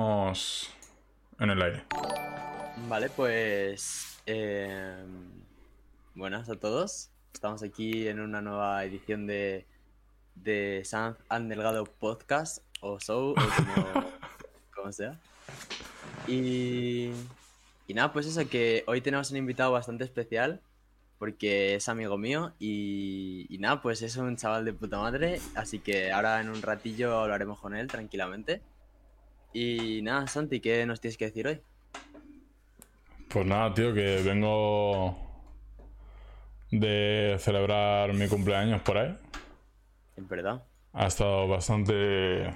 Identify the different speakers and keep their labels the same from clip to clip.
Speaker 1: estamos en el aire.
Speaker 2: Vale, pues... eh, buenas a todos. Estamos aquí en una nueva edición de, de Sanz and Delgado Podcast, o Show, o como, como sea. Y, y nada, pues eso, que hoy tenemos un invitado bastante especial, porque es amigo mío, y, y nada, pues es un chaval de puta madre, así que ahora en un ratillo hablaremos con él tranquilamente. Y nada, Santi, ¿qué nos tienes que decir hoy?
Speaker 1: Pues nada, tío, que vengo de celebrar mi cumpleaños por ahí.
Speaker 2: En verdad.
Speaker 1: Ha estado bastante.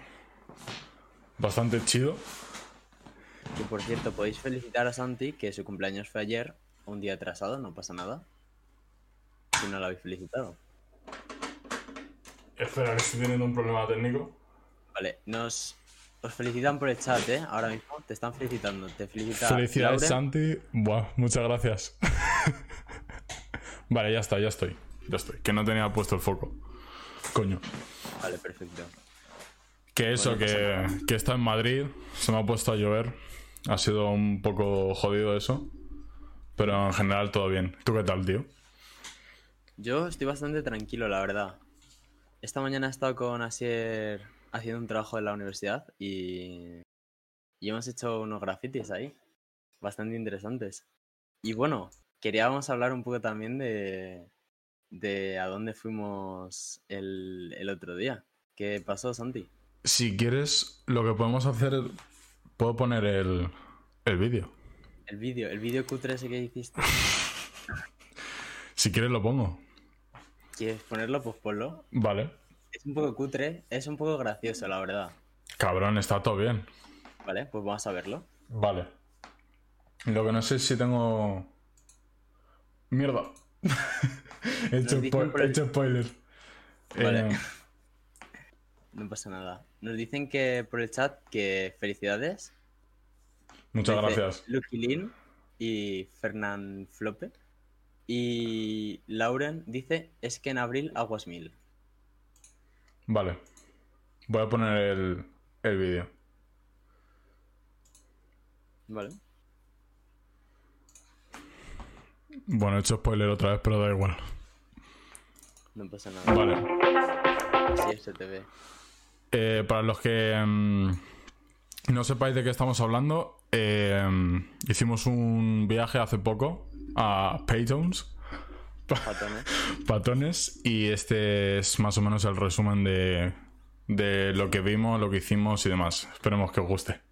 Speaker 1: bastante chido.
Speaker 2: Que por cierto, podéis felicitar a Santi, que su cumpleaños fue ayer, un día atrasado, no pasa nada. Si no lo habéis felicitado.
Speaker 1: Espera, que estoy teniendo un problema técnico.
Speaker 2: Vale, nos os felicitan por el chat, ¿eh? Ahora mismo te están felicitando. Te felicita
Speaker 1: Felicidades. Santi. Buah, muchas gracias. vale, ya está, ya estoy. Ya estoy. Que no tenía puesto el foco. Coño.
Speaker 2: Vale, perfecto.
Speaker 1: Que eso,
Speaker 2: Bueno,
Speaker 1: que, que está en Madrid, se me ha puesto a llover. Ha sido un poco jodido eso. Pero en general todo bien. ¿Tú qué tal, tío?
Speaker 2: Yo estoy bastante tranquilo, la verdad. Esta mañana he estado con Asier haciendo un trabajo en la universidad y, y hemos hecho unos grafitis ahí, bastante interesantes. Y bueno, queríamos hablar un poco también de, de a dónde fuimos el, el otro día. ¿Qué pasó, Santi?
Speaker 1: Si quieres, lo que podemos hacer. Puedo poner el, el vídeo.
Speaker 2: El vídeo, el vídeo cutre ese que hiciste.
Speaker 1: Si quieres, lo pongo.
Speaker 2: ¿Quieres ponerlo? Pues ponlo.
Speaker 1: Vale.
Speaker 2: Es un poco cutre, es un poco gracioso, la verdad.
Speaker 1: Cabrón, está todo bien.
Speaker 2: Vale, pues vamos a verlo.
Speaker 1: Vale. Lo que no sé es si tengo. Mierda. he, hecho
Speaker 2: por
Speaker 1: he spoiler.
Speaker 2: Vale.
Speaker 1: Eh,
Speaker 2: No pasa nada. Nos dicen que por el chat que felicidades.
Speaker 1: muchas gracias.
Speaker 2: Lucky Lin y Fernán Flope. Y Lauren dice es que en abril aguas mil.
Speaker 1: Vale. Voy a poner el, el vídeo.
Speaker 2: Vale.
Speaker 1: Bueno, he hecho spoiler otra vez, pero da igual.
Speaker 2: No pasa nada.
Speaker 1: Vale.
Speaker 2: Se te ve.
Speaker 1: Eh, para los que mm, no sepáis de qué estamos hablando, eh, hicimos un viaje hace poco a Paytons,
Speaker 2: Patones.
Speaker 1: Y este es más o menos el resumen de, de lo que vimos, lo que hicimos y demás. Esperemos que os guste.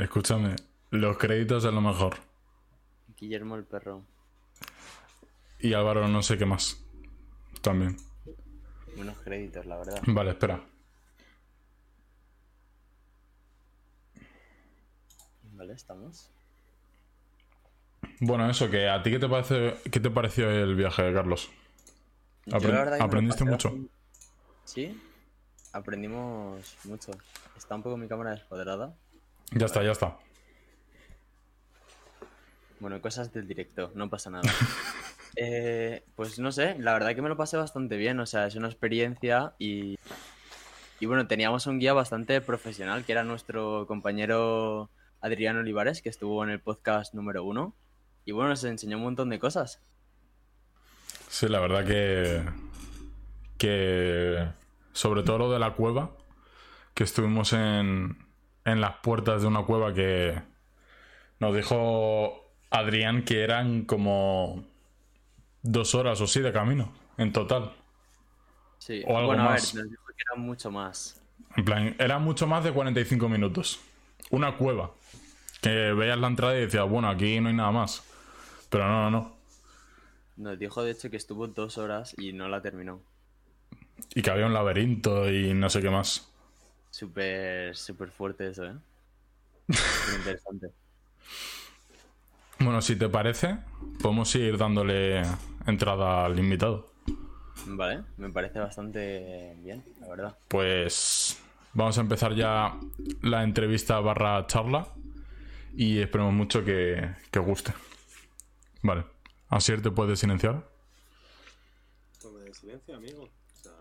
Speaker 1: Escúchame, los créditos es lo mejor.
Speaker 2: Guillermo el perro.
Speaker 1: Y Álvaro no sé qué más. También.
Speaker 2: Buenos créditos, la verdad.
Speaker 1: Vale, espera.
Speaker 2: Vale, estamos.
Speaker 1: Bueno, eso, que a ti qué te parece, qué te pareció el viaje, Carlos? ¿Aprendiste mucho?
Speaker 2: Sí, aprendimos mucho. Está un poco mi cámara descuadrada,
Speaker 1: ya está, ya está.
Speaker 2: Bueno, cosas del directo, no pasa nada. Eh, pues no sé, la verdad que me lo pasé bastante bien, o sea, es una experiencia y, y bueno, teníamos un guía bastante profesional que era nuestro compañero Adrián Olivares, que estuvo en el podcast número uno y bueno, nos enseñó un montón de cosas.
Speaker 1: Sí, la verdad que. Que. Sobre todo lo de la cueva. Que estuvimos en. En las puertas de una cueva que. Nos dijo Adrián que eran como. Dos horas o sí de camino. En total.
Speaker 2: Sí,
Speaker 1: O algo
Speaker 2: bueno, a
Speaker 1: más.
Speaker 2: ver, nos dijo que era mucho más.
Speaker 1: En plan, era mucho más de 45 minutos. Una cueva. Que veías la entrada y decías, bueno, aquí no hay nada más. Pero no, no, no.
Speaker 2: Nos dijo de hecho que estuvo dos horas y no la terminó.
Speaker 1: Y que había un laberinto y no sé qué más.
Speaker 2: Súper, súper fuerte eso, ¿eh? Súper interesante.
Speaker 1: Bueno, si te parece, podemos ir dándole entrada al invitado.
Speaker 2: Vale, me parece bastante bien, la verdad.
Speaker 1: Pues vamos a empezar ya la entrevista barra charla y esperemos mucho que, que os guste. Vale, Asier te puedes silenciar.
Speaker 3: Toma de silencio, amigo. O sea,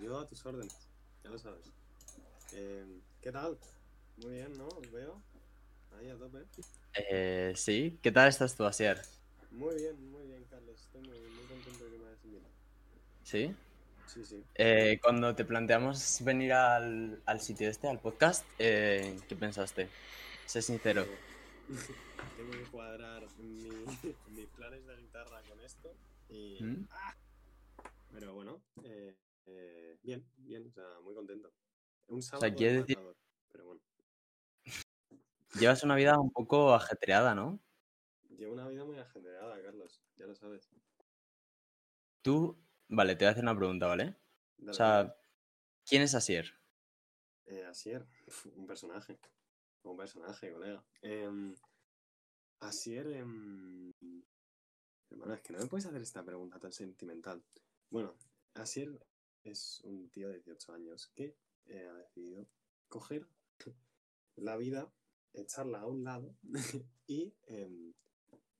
Speaker 3: yo a tus órdenes, ya lo sabes. Eh, ¿Qué tal? Muy bien, ¿no? Os veo. Ahí a tope.
Speaker 2: Eh, sí, ¿qué tal estás tú, Asier?
Speaker 3: Muy bien, muy bien, Carlos. Estoy muy, muy contento de que me hayas invitado.
Speaker 2: ¿Sí?
Speaker 3: Sí, sí.
Speaker 2: Eh, cuando te planteamos venir al, al sitio este, al podcast, eh, ¿qué pensaste? Sé sincero.
Speaker 3: Tengo que cuadrar mi- mis planes de guitarra con esto. Y...
Speaker 2: ¿Mm?
Speaker 3: Pero bueno, eh, bien, bien, o sea, muy contento. Un sábado
Speaker 2: sea, quiere decir-
Speaker 3: matador, pero bueno.
Speaker 2: Llevas una vida un poco ajetreada, ¿no?
Speaker 3: Llevo una vida muy ajetreada, Carlos, ya lo sabes.
Speaker 2: Tú, vale, te voy a hacer una pregunta, ¿vale?
Speaker 3: Dale,
Speaker 2: O sea,
Speaker 3: dale.
Speaker 2: ¿quién es Asier?
Speaker 3: Eh, Asier, un personaje. Un personaje, colega. Eh, Asier, em, hermano, es que no me puedes hacer esta pregunta tan sentimental. Bueno, Asier es un tío de 18 años que eh, ha decidido coger la vida, echarla a un lado y em,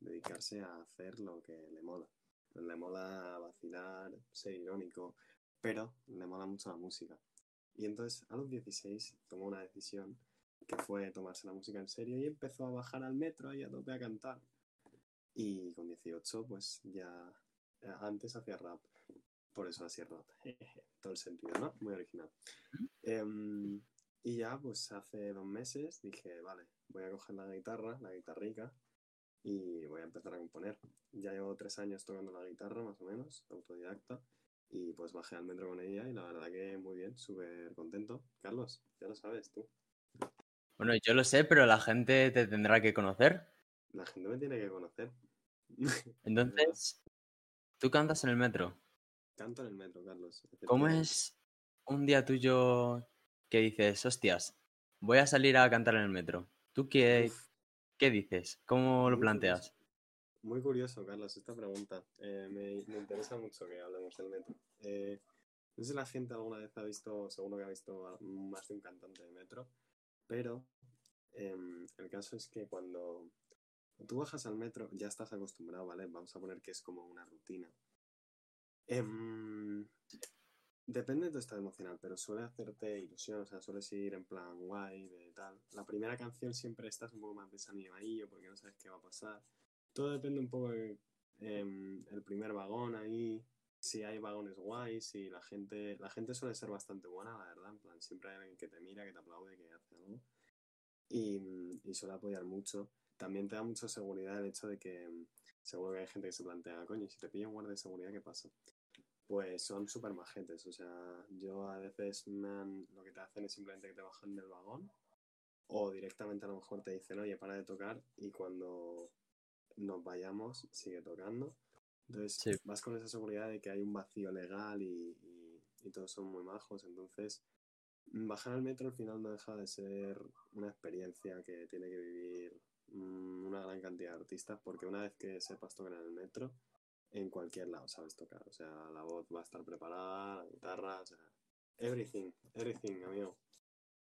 Speaker 3: dedicarse a hacer lo que le mola. Le mola vacilar, ser irónico, pero le mola mucho la música. Y entonces a los 16 tomó una decisión que fue tomarse la música en serio y empezó a bajar al metro y a tope a cantar. Y con 18 pues ya eh, antes hacía rap. Por eso rap. Todo el sentido, ¿no? Muy original. Em, y ya pues hace dos meses dije, vale, voy a coger la guitarra, la guitarrica, y voy a empezar a componer. Ya llevo tres años tocando la guitarra, más o menos, autodidacta. Y pues bajé al metro con ella y la verdad que muy bien, súper contento. Carlos, ya lo sabes tú.
Speaker 2: Bueno, yo lo sé, pero la gente te tendrá que conocer.
Speaker 3: La gente me tiene que conocer.
Speaker 2: Entonces, tú cantas en el metro.
Speaker 3: Canto en el metro, Carlos.
Speaker 2: ¿Cómo es un día tuyo que dices, hostias, voy a salir a cantar en el metro? ¿Tú qué,
Speaker 3: Uf,
Speaker 2: qué dices? ¿Cómo lo planteas?
Speaker 3: Muy curioso, Carlos, esta pregunta. Eh, me, me interesa mucho que hablemos del metro. Eh, no sé si la gente alguna vez ha visto, seguro que ha visto más de un cantante de metro, pero em, el caso es que cuando tú bajas al metro ya estás acostumbrado, ¿vale? Vamos a poner que es como una rutina. Em, depende de tu estado emocional, pero suele hacerte ilusión, o sea, sueles ir en plan guay, de tal. La primera canción siempre estás un poco más desanimadillo porque no sabes qué va a pasar. Todo depende un poco de em, primer vagón ahí, si hay vagones guays, si la gente, la gente suele ser bastante buena, la verdad, en plan, siempre hay alguien que te mira, que te aplaude, que hace algo. Y, y suele apoyar mucho. También te da mucha seguridad el hecho de que seguro que hay gente que se plantea, coño, si te pilla un guardia de seguridad, ¿qué pasa? Pues son súper majetes, o sea, yo a veces me han- lo que te hacen es simplemente que te bajan del vagón o directamente a lo mejor te dicen, oye, para de tocar y cuando nos vayamos sigue tocando. Entonces
Speaker 2: Sí.
Speaker 3: vas con esa seguridad de que hay un vacío legal y, y- y todos son muy majos. Entonces, bajar al metro al final no deja de ser una experiencia que tiene que vivir una gran cantidad de artistas, porque una vez que sepas tocar en el metro, en cualquier lado sabes tocar. O sea, la voz va a estar preparada, la guitarra, o sea, everything, everything, amigo.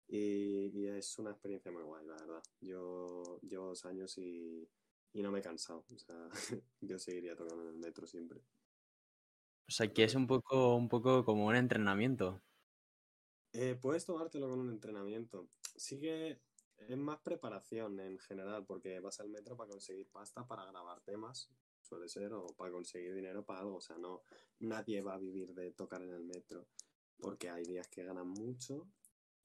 Speaker 3: Y, y es una experiencia muy guay, la verdad. Yo llevo dos años y, y no me he cansado. O sea, yo seguiría tocando en el metro siempre.
Speaker 2: O sea, que es un poco, un poco como un entrenamiento.
Speaker 3: Eh, puedes tomártelo con un entrenamiento. Sí que es más preparación en general, porque vas al metro para conseguir pasta para grabar temas, suele ser, o para conseguir dinero para algo. O sea, no, nadie va a vivir de tocar en el metro, porque hay días que ganan mucho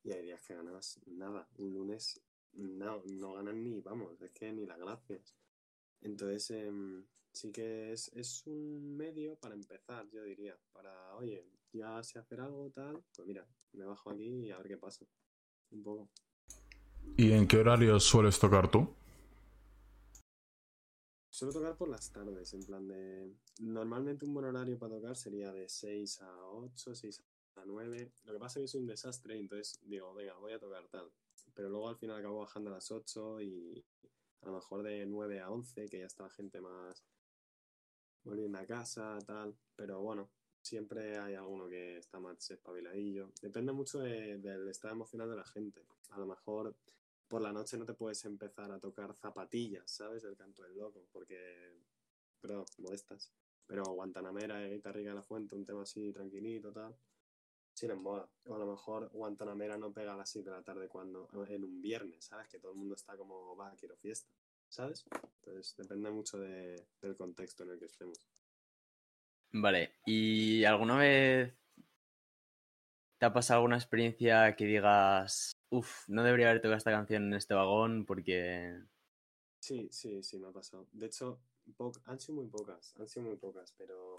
Speaker 3: y hay días que ganas nada. Un lunes no, no ganan ni, vamos, es que ni las gracias. Entonces, em, sí que es, es un medio para empezar, yo diría, para, oye, ya sé hacer algo, tal, pues mira, me bajo aquí y a ver qué pasa. Un poco.
Speaker 1: ¿Y en qué horario sueles tocar tú?
Speaker 3: Suelo tocar por las tardes, en plan de... Normalmente un buen horario para tocar sería de 6 a 8, 6 a 9. Lo que pasa es que soy un desastre, entonces digo, venga, voy a tocar tal. Pero luego al final acabo bajando a las 8 y a lo mejor de 9 a 11, que ya está la gente más volviendo a casa, tal. Pero bueno, siempre hay alguno que está más espabiladillo. Depende mucho de- del estado emocional de la gente. A lo mejor por la noche no te puedes empezar a tocar zapatillas, ¿sabes? Del canto del loco, porque, bro, molestas. Pero Guantanamera y Guitarriga de la Fuente, un tema así tranquilito, tal. Sí les. O a lo mejor Guantanamera no pega a las 7 de la tarde cuando en un viernes, ¿sabes? Que todo el mundo está como, va, quiero fiesta, ¿sabes? Entonces depende mucho de- del contexto en el que estemos.
Speaker 2: Vale, ¿y alguna vez te ha pasado alguna experiencia que digas, uff, no debería haber tocado esta canción en este vagón porque...
Speaker 3: Sí, sí, sí, me ha pasado. De hecho, han sido muy pocas, han sido muy pocas, pero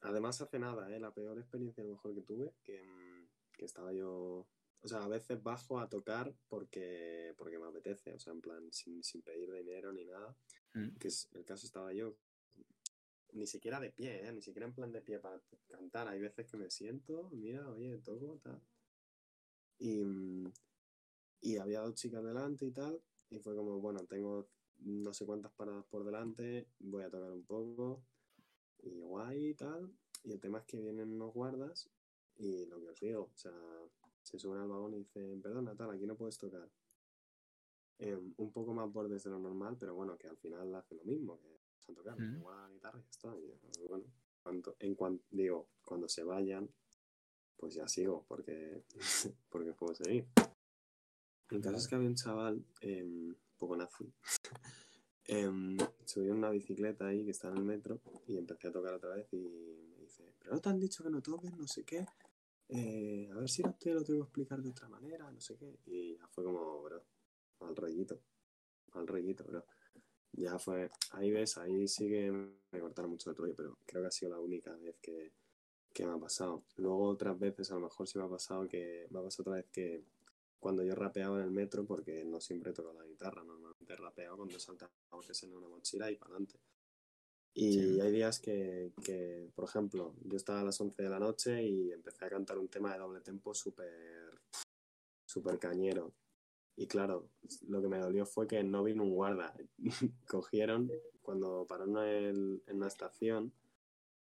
Speaker 3: además hace nada, ¿eh? La peor experiencia a lo mejor que tuve, que, mm, que estaba yo, o sea, a veces bajo a tocar porque, porque me apetece, o sea, en plan, sin, sin pedir dinero ni nada,
Speaker 2: Mm.
Speaker 3: que es el caso estaba yo, ni siquiera de pie, ¿eh? Ni siquiera en plan de pie para cantar, hay veces que me siento, mira, oye, toco, tal. Y, mm, y había dos chicas delante y tal, y fue como, bueno, tengo no sé cuántas paradas por delante, voy a tocar un poco, y guay y tal. Y el tema es que vienen unos guardas, y lo que os digo, o sea, se suben al vagón y dicen, perdona, tal, aquí no puedes tocar. Em, un poco más bordes de lo normal, pero bueno, que al final hace lo mismo, que a tocar,
Speaker 2: Mm.
Speaker 3: igual la guitarra y ya está. Y, bueno, cuanto, en cuanto, digo, cuando se vayan, pues ya sigo, porque, porque puedo seguir. El caso es que había un chaval, em, un poco nazi, em, subió una bicicleta ahí que está en el metro y empecé a tocar otra vez y me dice, pero no te han dicho que no toques, no sé qué, eh, a ver si no te lo tengo que explicar de otra manera, no sé qué. Y ya fue como, bro, mal rollito, mal rollito, bro. Ya fue, ahí ves, ahí sí que me cortaron mucho el rollo, pero creo que ha sido la única vez que, que me ha pasado. Luego otras veces a lo mejor sí me ha pasado que, me ha pasado otra vez que cuando yo rapeaba en el metro, porque no siempre toco la guitarra, normalmente rapeo cuando saltamos que es en una mochila y para adelante. Y
Speaker 2: Sí.
Speaker 3: hay días que, que, por ejemplo, yo estaba a las 11 de la noche y empecé a cantar un tema de doble tempo súper súper cañero. Y claro, lo que me dolió fue que no vino un guarda. Cogieron cuando paró en, una estación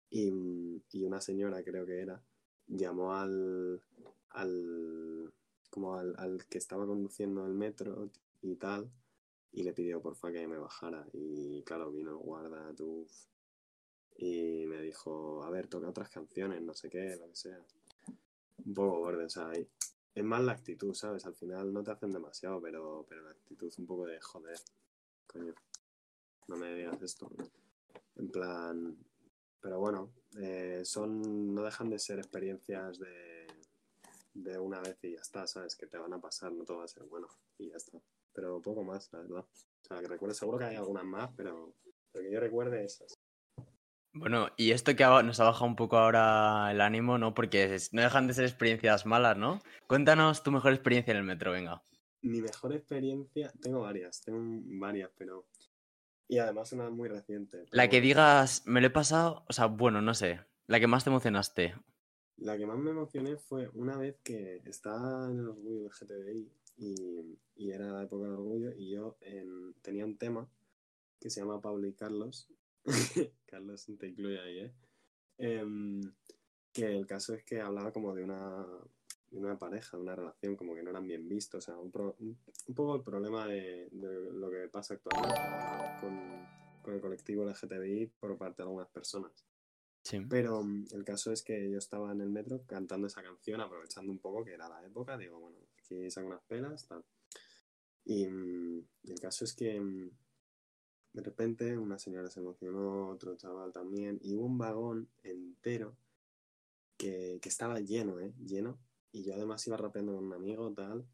Speaker 3: y, y una señora, creo que era, llamó al, al como al, al que estaba conduciendo el metro y tal, y le pidió porfa que me bajara. Y claro, vino guarda, tú, y me dijo, a ver, toca otras canciones, no sé qué, lo que sea. Un poco borde, o sea, es más la actitud, ¿sabes? Al final no te hacen demasiado, pero, pero la actitud un poco de joder, coño, no me digas esto. En plan, pero bueno, eh, son, no dejan de ser experiencias de, de una vez y ya está, ¿sabes? Que te van a pasar, no todo va a ser bueno y ya está. Pero poco más, la verdad. O sea, que recuerdo, seguro que hay algunas más, pero lo que yo recuerde esas.
Speaker 2: Bueno, y esto que nos ha bajado un poco ahora el ánimo, ¿no? Porque no dejan de ser experiencias malas, ¿no? Cuéntanos tu mejor experiencia en el metro, venga.
Speaker 3: Mi mejor experiencia, tengo varias, tengo varias, pero... Y además una muy reciente. pero
Speaker 2: La que digas, me lo he pasado, o sea, bueno, no sé, la que más te emocionaste.
Speaker 3: La que más me emocioné fue una vez que estaba en el orgullo del GTDI y, y era la época del orgullo y yo tenía un tema que se llama Pablo y Carlos. Carlos te incluye ahí, ¿eh? Em, que el caso es que hablaba como de una, de una pareja, de una relación, como que no eran bien vistos. O sea, un, pro- un, un poco el problema de, de lo que pasa actualmente con, con el colectivo LGTBI por parte de algunas personas.
Speaker 2: Sí.
Speaker 3: Pero mm, el caso es que yo estaba en el metro cantando esa canción, aprovechando un poco que era la época. Digo, bueno, aquí saco unas pelas, tal. Y, mm, y el caso es que mm, de repente una señora se emocionó, otro chaval también, y hubo un vagón entero que, que estaba lleno, ¿eh? Lleno. Y yo además iba rapeando con un amigo, tal.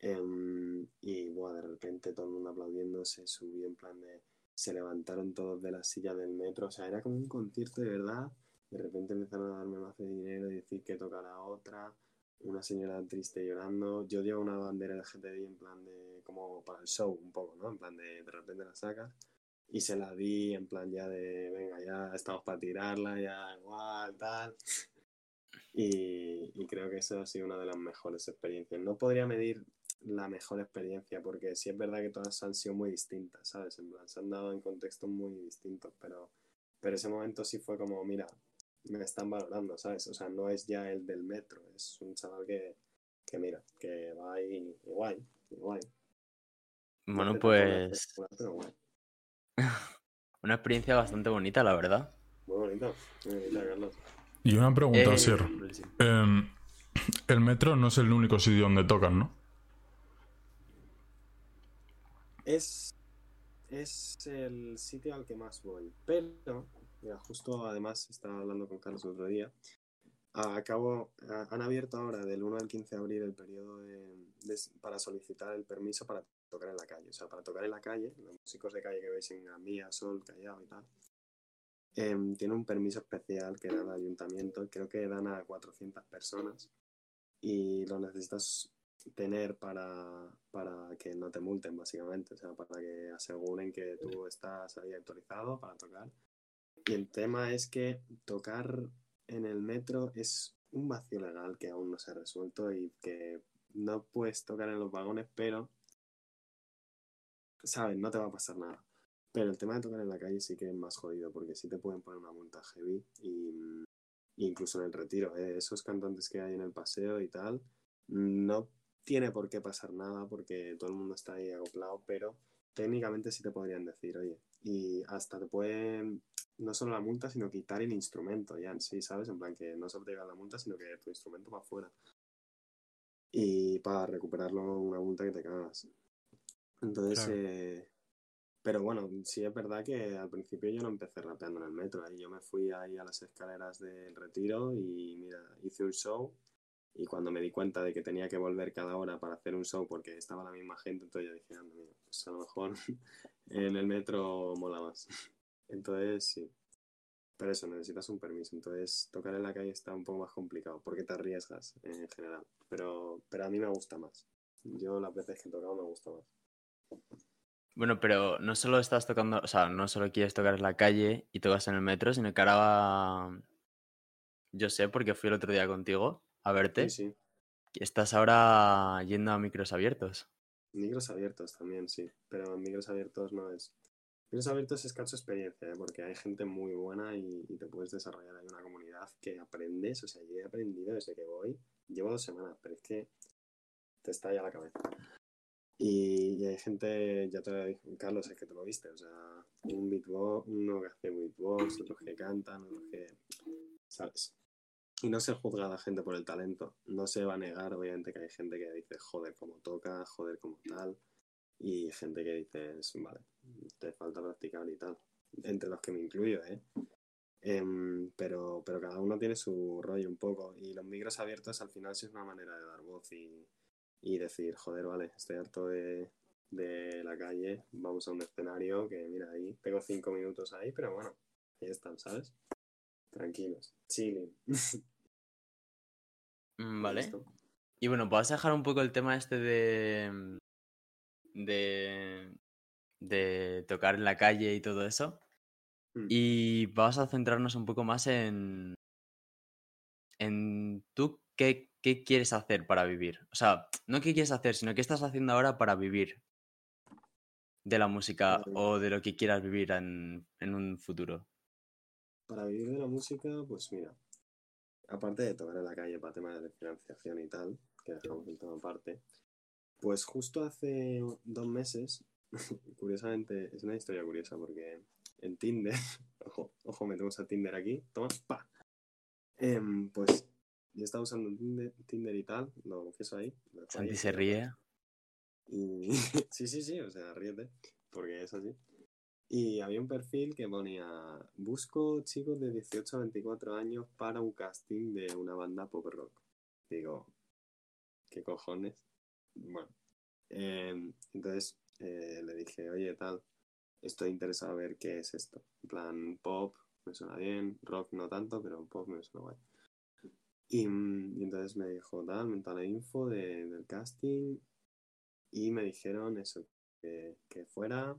Speaker 3: em, y buah, de repente todo el mundo aplaudiendo, se subió en plan de. Se levantaron todos de la silla del metro. O sea, era como un concierto de verdad. De repente empezaron a darme más de dinero y decir que tocara otra. Una señora triste llorando. Yo llevo una bandera del GTI en plan de. Como para el show, un poco, ¿no? En plan de. De repente la sacas. Y se la di en plan ya de. Venga, ya estamos para tirarla, ya igual, tal. Y, y creo que eso ha sido una de las mejores experiencias. No podría medir la mejor experiencia porque sí es verdad que todas han sido muy distintas, ¿sabes? En plan, se han dado en contextos muy distintos, pero, pero ese momento sí fue como, mira, me están valorando, ¿sabes? O sea, no es ya el del metro, es un chaval que, que mira, que va ahí y guay, y guay.
Speaker 2: Bueno,
Speaker 3: No te toca una
Speaker 2: pues
Speaker 3: guay.
Speaker 2: una experiencia bastante bonita, la verdad.
Speaker 3: Muy bonita, Carlos.
Speaker 1: Y una pregunta,
Speaker 2: Eh,
Speaker 1: Sir. Em, el metro no es el único sitio donde tocan, ¿no?
Speaker 3: Es, es el sitio al que más voy. Pero, mira, justo además estaba hablando con Carlos el otro día. Acabo, han abierto ahora del 1 al 15 de abril el periodo de- de- para solicitar el permiso para tocar en la calle. O sea, para tocar en la calle, los músicos de calle que veis en Gambía, Sol, Callao y tal, em, tiene un permiso especial que da el ayuntamiento. Creo que dan a 400 personas y lo necesitas tener para, para que no te multen, básicamente. O sea, para que aseguren que tú estás ahí autorizado para tocar. Y el tema es que tocar en el metro es un vacío legal que aún no se ha resuelto y que no puedes tocar en los vagones, pero, ¿sabes? No te va a pasar nada. Pero el tema de tocar en la calle sí que es más jodido, porque sí te pueden poner una multa heavy y incluso en el retiro, ¿eh? esos cantantes que hay en el paseo y tal, no tiene por qué pasar nada porque todo el mundo está ahí acoplado, pero técnicamente sí te podrían decir, oye, y hasta te pueden, no solo la multa, sino quitar el instrumento ya sí, ¿sabes? En plan que no solo te llega la multa, sino que tu instrumento va afuera. Y para recuperarlo una multa que te cagas. Entonces,
Speaker 1: Claro.
Speaker 3: eh, pero bueno, sí es verdad que al principio yo no empecé rapeando en el metro, ahí yo me fui ahí a las escaleras del retiro y mira, hice un show y cuando me di cuenta de que tenía que volver cada hora para hacer un show porque estaba la misma gente, entonces yo dije, anda, mira, pues a lo mejor en el metro mola más. Entonces, sí. Pero eso, necesitas un permiso. Entonces, tocar en la calle está un poco más complicado porque te arriesgas en general. Pero, pero a mí me gusta más. Yo las veces que he tocado me gusta más.
Speaker 2: Bueno, pero no solo estás tocando, o sea, no solo quieres tocar en la calle y tocas en el metro, sino que ahora va... Yo sé, porque fui el otro día contigo a verte,
Speaker 3: Sí, sí.
Speaker 2: estás ahora yendo a micros abiertos.
Speaker 3: Micros abiertos también, sí. Pero micros abiertos no es. Micros abiertos es cacho experiencia, ¿eh? porque hay gente muy buena y, y te puedes desarrollar. Hay una comunidad que aprendes. O sea, yo he aprendido desde que voy. Llevo dos semanas, pero es que te estalla la cabeza. Y, hay gente, ya te lo dije, Carlos, es que te lo viste. O sea, un beatbox, uno que hace beatbox, otros que cantan, otros que. ¿Sabes? Y no se juzga a la gente por el talento. No se va a negar, obviamente, que hay gente que dice, joder, cómo toca, joder, como tal. Y gente que dice, vale, te falta practicar y tal. Entre los que me incluyo, ¿eh? Em, pero, pero cada uno tiene su rollo un poco. Y los micros abiertos al final sí es una manera de dar voz y, y decir, joder, vale, estoy harto de, de la calle, vamos a un escenario que, mira, ahí tengo cinco minutos ahí, pero bueno, ahí están, ¿sabes? Tranquilos, chilling.
Speaker 2: Mm, Vale.
Speaker 3: Listo.
Speaker 2: Y bueno, ¿vas a dejar un poco el tema este de. de. de tocar en la calle y todo eso?
Speaker 3: Mm.
Speaker 2: Y vamos a centrarnos un poco más en. en tú qué, qué quieres hacer para vivir. O sea, no qué quieres hacer, sino qué estás haciendo ahora para vivir de la música o de lo que quieras vivir en, en un futuro.
Speaker 3: Para vivir de la música, pues mira, aparte de tocar en la calle para temas de financiación y tal, que dejamos el tema aparte, pues justo hace dos meses, curiosamente, es una historia curiosa porque en Tinder, ojo, ojo, metemos a Tinder aquí, toma, pa. Em, pues yo estaba usando Tinder, Tinder y tal, lo confieso ahí. lo
Speaker 2: Santi se ríe.
Speaker 3: y sí, sí, sí, o sea, ríete, porque es así. Y había un perfil que ponía, busco chicos de 18 a 24 años para un casting de una banda pop rock. Digo, ¿qué cojones? Bueno, em, entonces eh, le dije, oye, tal, estoy interesado a ver qué es esto. En plan, pop me suena bien, rock no tanto, pero pop me suena guay. Y, mm, y entonces me dijo, tal, me la info de- del casting y me dijeron eso, que, que fuera,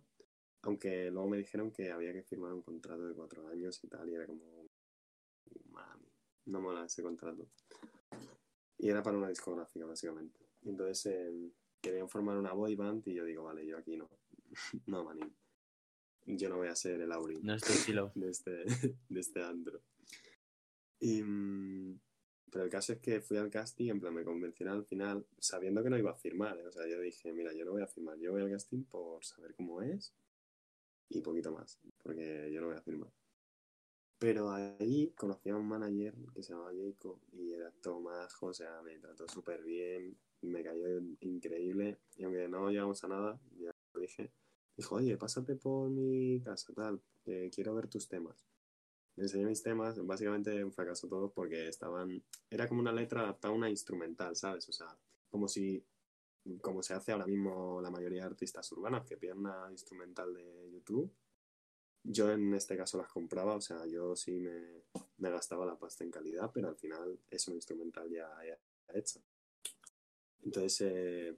Speaker 3: aunque luego me dijeron que había que firmar un contrato de cuatro años y tal, y era como, mami, no mola ese contrato. Y era para una discográfica, básicamente. Y entonces eh, querían formar una boy band y yo digo, vale, yo aquí no, no, manín. Yo no voy a ser el Aurin
Speaker 2: No es tu estilo.
Speaker 3: de este, de este antro. Y, mm, pero el caso es que fui al casting, en plan me convencieron al final, sabiendo que no iba a firmar. ¿eh? O sea, yo dije, mira, yo no voy a firmar, yo voy al casting por saber cómo es y poquito más, porque yo no voy a firmar. Pero ahí conocí a un manager que se llamaba Jacob y era todo majo, o sea, me trató súper bien, me cayó increíble y aunque no llegamos a nada, ya lo dije, dijo, oye, pásate por mi casa, tal, que quiero ver tus temas. Enseñé mis temas, básicamente un fracaso todos porque estaban, era como una letra adaptada a una instrumental, ¿sabes? O sea, como si, como se hace ahora mismo la mayoría de artistas urbanos que piden una instrumental de YouTube. Yo en este caso las compraba, o sea, yo sí me, me gastaba la pasta en calidad, pero al final es una instrumental ya, ya hecha. Entonces eh,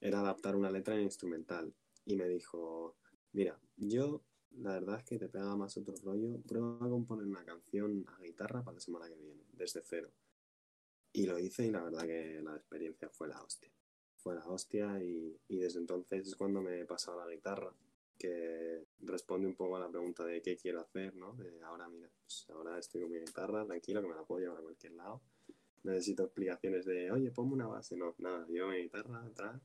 Speaker 3: era adaptar una letra en instrumental y me dijo, mira, yo la verdad es que te pega más otro rollo, prueba a componer una canción a guitarra para la semana que viene, desde cero. Y lo hice y la verdad que la experiencia fue la hostia. Fue la hostia y, y desde entonces es cuando me he pasado a la guitarra, que responde un poco a la pregunta de qué quiero hacer, ¿no? De ahora, mira, pues ahora estoy con mi guitarra, tranquilo, que me la puedo llevar a cualquier lado. Necesito explicaciones de, oye, ponme una base. No, nada, yo mi guitarra atrás.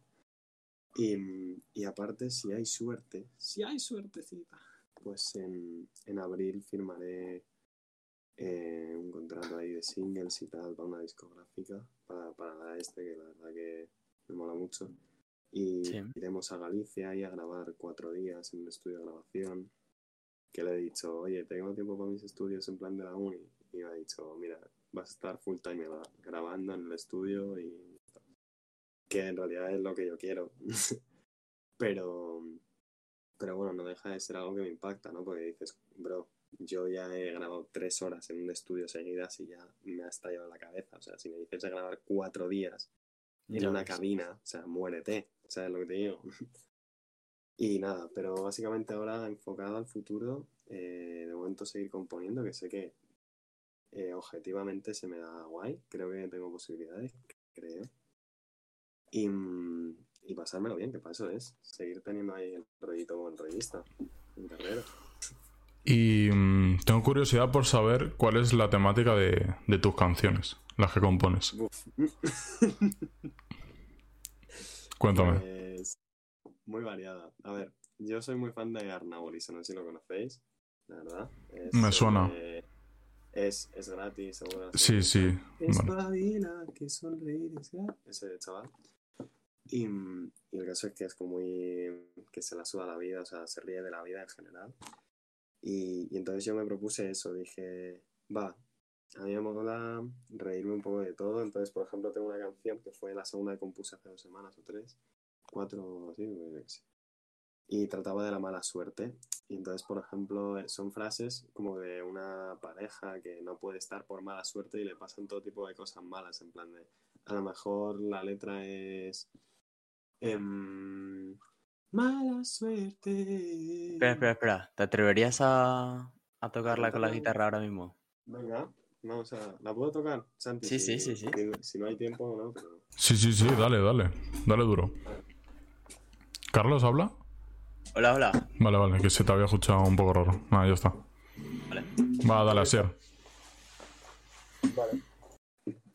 Speaker 3: Y, y aparte, si hay suerte, si hay suertecita, pues en, en abril firmaré eh, un contrato ahí de singles y tal para una discográfica, para, para la este, que la verdad que me mola mucho. Y
Speaker 2: Sí.
Speaker 3: iremos a Galicia ahí a grabar cuatro días en un estudio de grabación. Que le he dicho, oye, tengo tiempo para mis estudios en plan de la uni. Y me ha dicho, mira, vas a estar full time gra- grabando en el estudio y que en realidad es lo que yo quiero. pero, pero bueno, no deja de ser algo que me impacta, ¿no? Porque dices, bro, yo ya he grabado tres horas en un estudio seguidas y ya me ha estallado la cabeza. O sea, si me dices de grabar cuatro días en
Speaker 2: Ya
Speaker 3: una
Speaker 2: ves.
Speaker 3: cabina, o sea, muérete, ¿sabes lo que te digo? y nada, pero básicamente ahora enfocado al futuro, eh, de momento seguir componiendo, que sé que eh, objetivamente se me da guay, creo que tengo posibilidades, creo. Y, mm, y pasármelo bien, que para eso es, seguir teniendo ahí el rollito con revista, en carrera.
Speaker 1: Y mm, tengo curiosidad por saber cuál es la temática de, de tus canciones, las que compones. Cuéntame.
Speaker 3: Pues, muy variada. A ver, yo soy muy fan de Arnauris, no sé si lo conocéis, la verdad. Es,
Speaker 1: Me suena.
Speaker 3: eh, es, es gratis, seguro.
Speaker 1: Sí, sí. Bueno.
Speaker 3: Espabila, que sonreír es gratis. Ese chaval. Y, y el caso es que es como muy. que se la suda la vida, o sea, se ríe de la vida en general. Y, y entonces yo me propuse eso, dije, va, a mí me mola reírme un poco de todo. Entonces, por ejemplo, tengo una canción que fue la segunda que compuse hace dos semanas o tres, cuatro sé. Y trataba de la mala suerte. Y entonces, por ejemplo, son frases como de una pareja que no puede estar por mala suerte y le pasan todo tipo de cosas malas. En plan de, a lo mejor la letra es. Em, mala suerte.
Speaker 2: Espera, espera, espera. ¿Te atreverías a, a tocarla con la guitarra ahora mismo?
Speaker 3: Venga, Vamos a. ¿La puedo tocar, Santi?
Speaker 2: Sí,
Speaker 3: Si-
Speaker 2: sí, sí, sí.
Speaker 3: Si, si no hay tiempo, no, pero.
Speaker 1: Sí, sí, sí, dale, dale. Dale duro. ¿Carlos habla?
Speaker 2: Hola, hola.
Speaker 1: Vale, vale, que se te había escuchado un poco raro. Ah, ya está.
Speaker 2: Vale.
Speaker 1: Va, dale, Asier.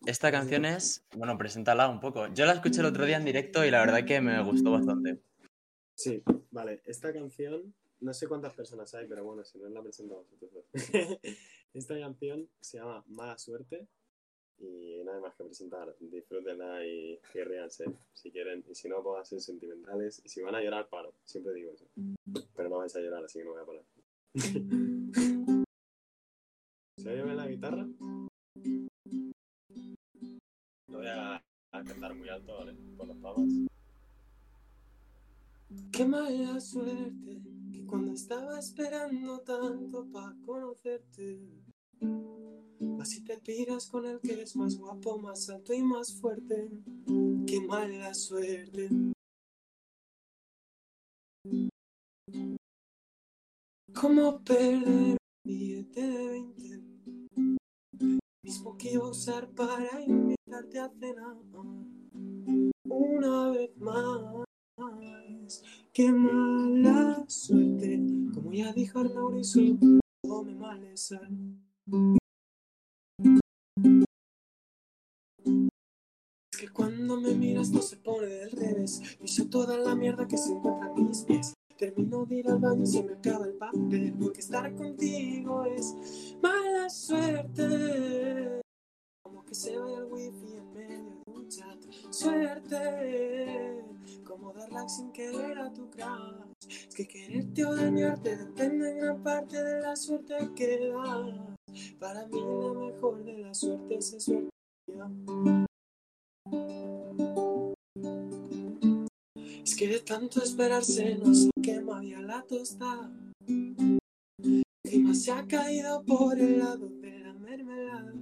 Speaker 2: Esta canción es. Bueno, preséntala un poco. Yo la escuché el otro día en directo y la verdad que me gustó bastante.
Speaker 3: Sí, vale. Esta canción, no sé cuántas personas hay, pero bueno, si no la presento a vosotros. Esta canción se llama Mala Suerte y nada más que presentar. Disfrútenla y que ríanse si quieren. Y si no, puedan ser sentimentales. Y si van a llorar, paro. Siempre digo eso. Pero no vais a llorar, así que no voy a parar. ¿Se oye bien la guitarra? Voy a, cantar muy alto, ¿vale? Por pavas. Qué mala suerte que cuando estaba esperando tanto para conocerte, vas y te piras con el que es más guapo, más alto y más fuerte. Qué mala suerte. ¿Cómo perder billete de 20? Mismo que iba a usar para invitarte a cenar. Una vez más. Qué mala suerte, como ya dijo Arnaurizo, todo me sal. Es que cuando me miras todo se pone del revés, piso toda la mierda que se encuentra a mis pies. Termino de ir al baño y se me acaba el papel, porque estar contigo es mala suerte. Como que se vaya el wifi en medio de un chat. Suerte, como dar like sin querer a tu crush. Es que quererte o dañarte depende en gran parte de la suerte que das. Para mí la mejor de las suertes es suerte. Es que de tanto esperar se nos quema ya la tostada. El clima se ha caído por el lado de la mermelada.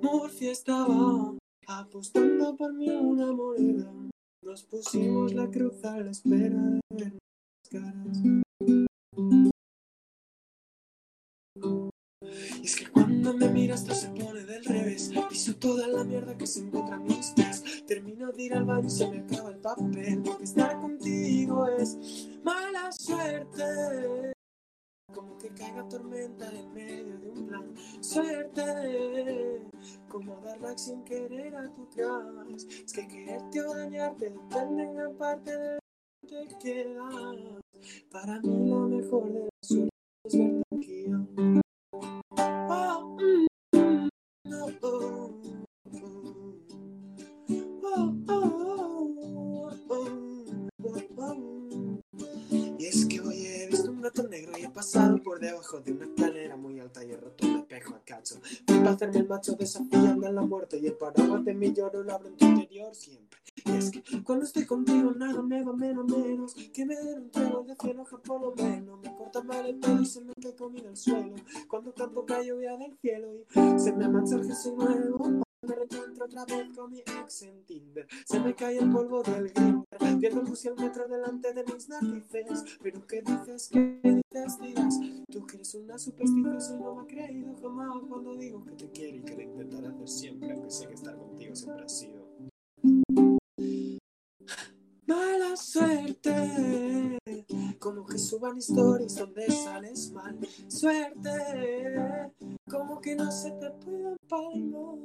Speaker 3: Murphy estaba apostando por mí una moneda. Nos pusimos la cruz a la espera de ver las caras. Cuando me miras todo se pone del revés Piso toda la mierda que se encuentra a mis pies Termino de ir al baño y se me acaba el papel Porque estar contigo es mala suerte como que caiga tormenta en medio de un plan. Suerte, como dar like sin querer a tu crush. Es que quererte o dañarte depende en gran parte de lo te queda. Para mí la mejor de las suertes es verte aquí. Y es que hoy he visto un gato negro y he pasado por debajo de una escalera muy alta y he roto un espejo a cacho. Fui para hacerme el macho desafiando a la muerte y el paraguas de mi lloro lo abro en tu interior siempre. Cuando estoy contigo nada me va menos menos que me den un trago de cien hojas por lo menos. Me corta mal el pelo y se me cae comida al suelo. Cuando canto cae lluvia del cielo y se me mancha el Jesús nuevo. Me reencuentro otra vez con mi ex en Tinder. Se me cae el polvo del Grindr. Viendo el bus y metro delante de mis narices. Pero ¿qué dices? ¿Qué dices? Dirás. Tú que eres una supersticiosa y no me ha creído jamás cuando digo que te quiero y que lo intentaré hacer siempre. Aunque sé que estar contigo siempre ha sido. Mala suerte. Como que suban stories donde sales mal. Suerte. Como que no se te puede palmar.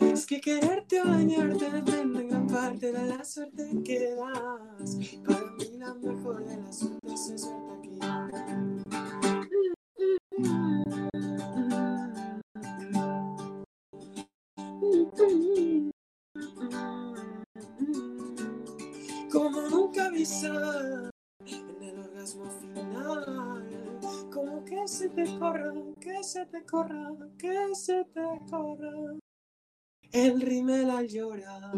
Speaker 3: Es que quererte o dañarte depende en gran parte de la suerte que das. Para mí la mejor de las suertes es verte aquí. avisar en el orgasmo final. Como que se te corra, que se te corra, que se te corra. El rimel al llorar.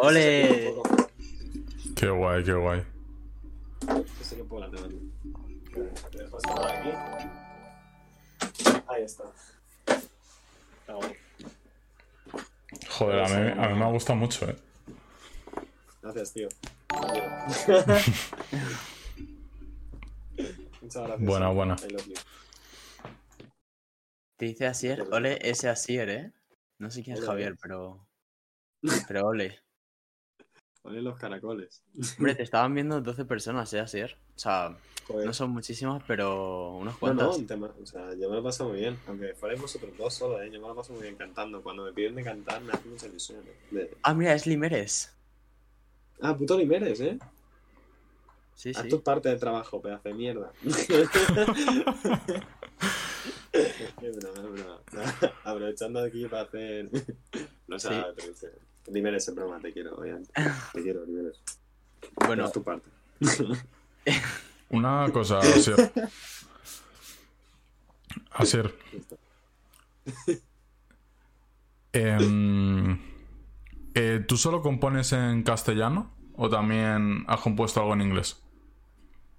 Speaker 2: ¡Ole!
Speaker 1: Qué guay, qué guay.
Speaker 3: Ahí está. Guay.
Speaker 1: Joder, a mí, a mí me ha gustado mucho, eh.
Speaker 3: Gracias, tío. Muchas gracias.
Speaker 1: Buena, buena.
Speaker 2: Te dice Asier, ole ese Asier, ¿eh? No sé quién es Javier, pero... Pero ole.
Speaker 3: Ponen los caracoles.
Speaker 2: Hombre, te estaban viendo 12 personas, ¿eh, Asier? O sea,
Speaker 3: Joder.
Speaker 2: no son muchísimas, pero unos
Speaker 3: No,
Speaker 2: cuantos.
Speaker 3: no, un tema. O sea, yo me lo paso muy bien. Aunque fuerais vosotros dos solo, ¿eh? Yo me lo paso muy bien cantando. Cuando me piden de cantar, me hace mucha ilusión. ¿eh? De-
Speaker 2: Ah, mira, es Limeres.
Speaker 3: Ah, puto Limeres, ¿eh?
Speaker 2: Sí,
Speaker 3: Haz
Speaker 2: sí.
Speaker 3: tu parte de trabajo, pedazo de mierda. Qué broma, es broma. Aprovechando aquí para hacer. No sé,
Speaker 2: Sí.
Speaker 3: Pero es que- Limeres es broma, te quiero, obviamente. Te quiero, Limeres.
Speaker 2: Bueno,
Speaker 3: Haz tu parte.
Speaker 1: Una cosa, Asier. Asier. Em, eh, ¿Tú solo compones en castellano o también has compuesto algo en inglés?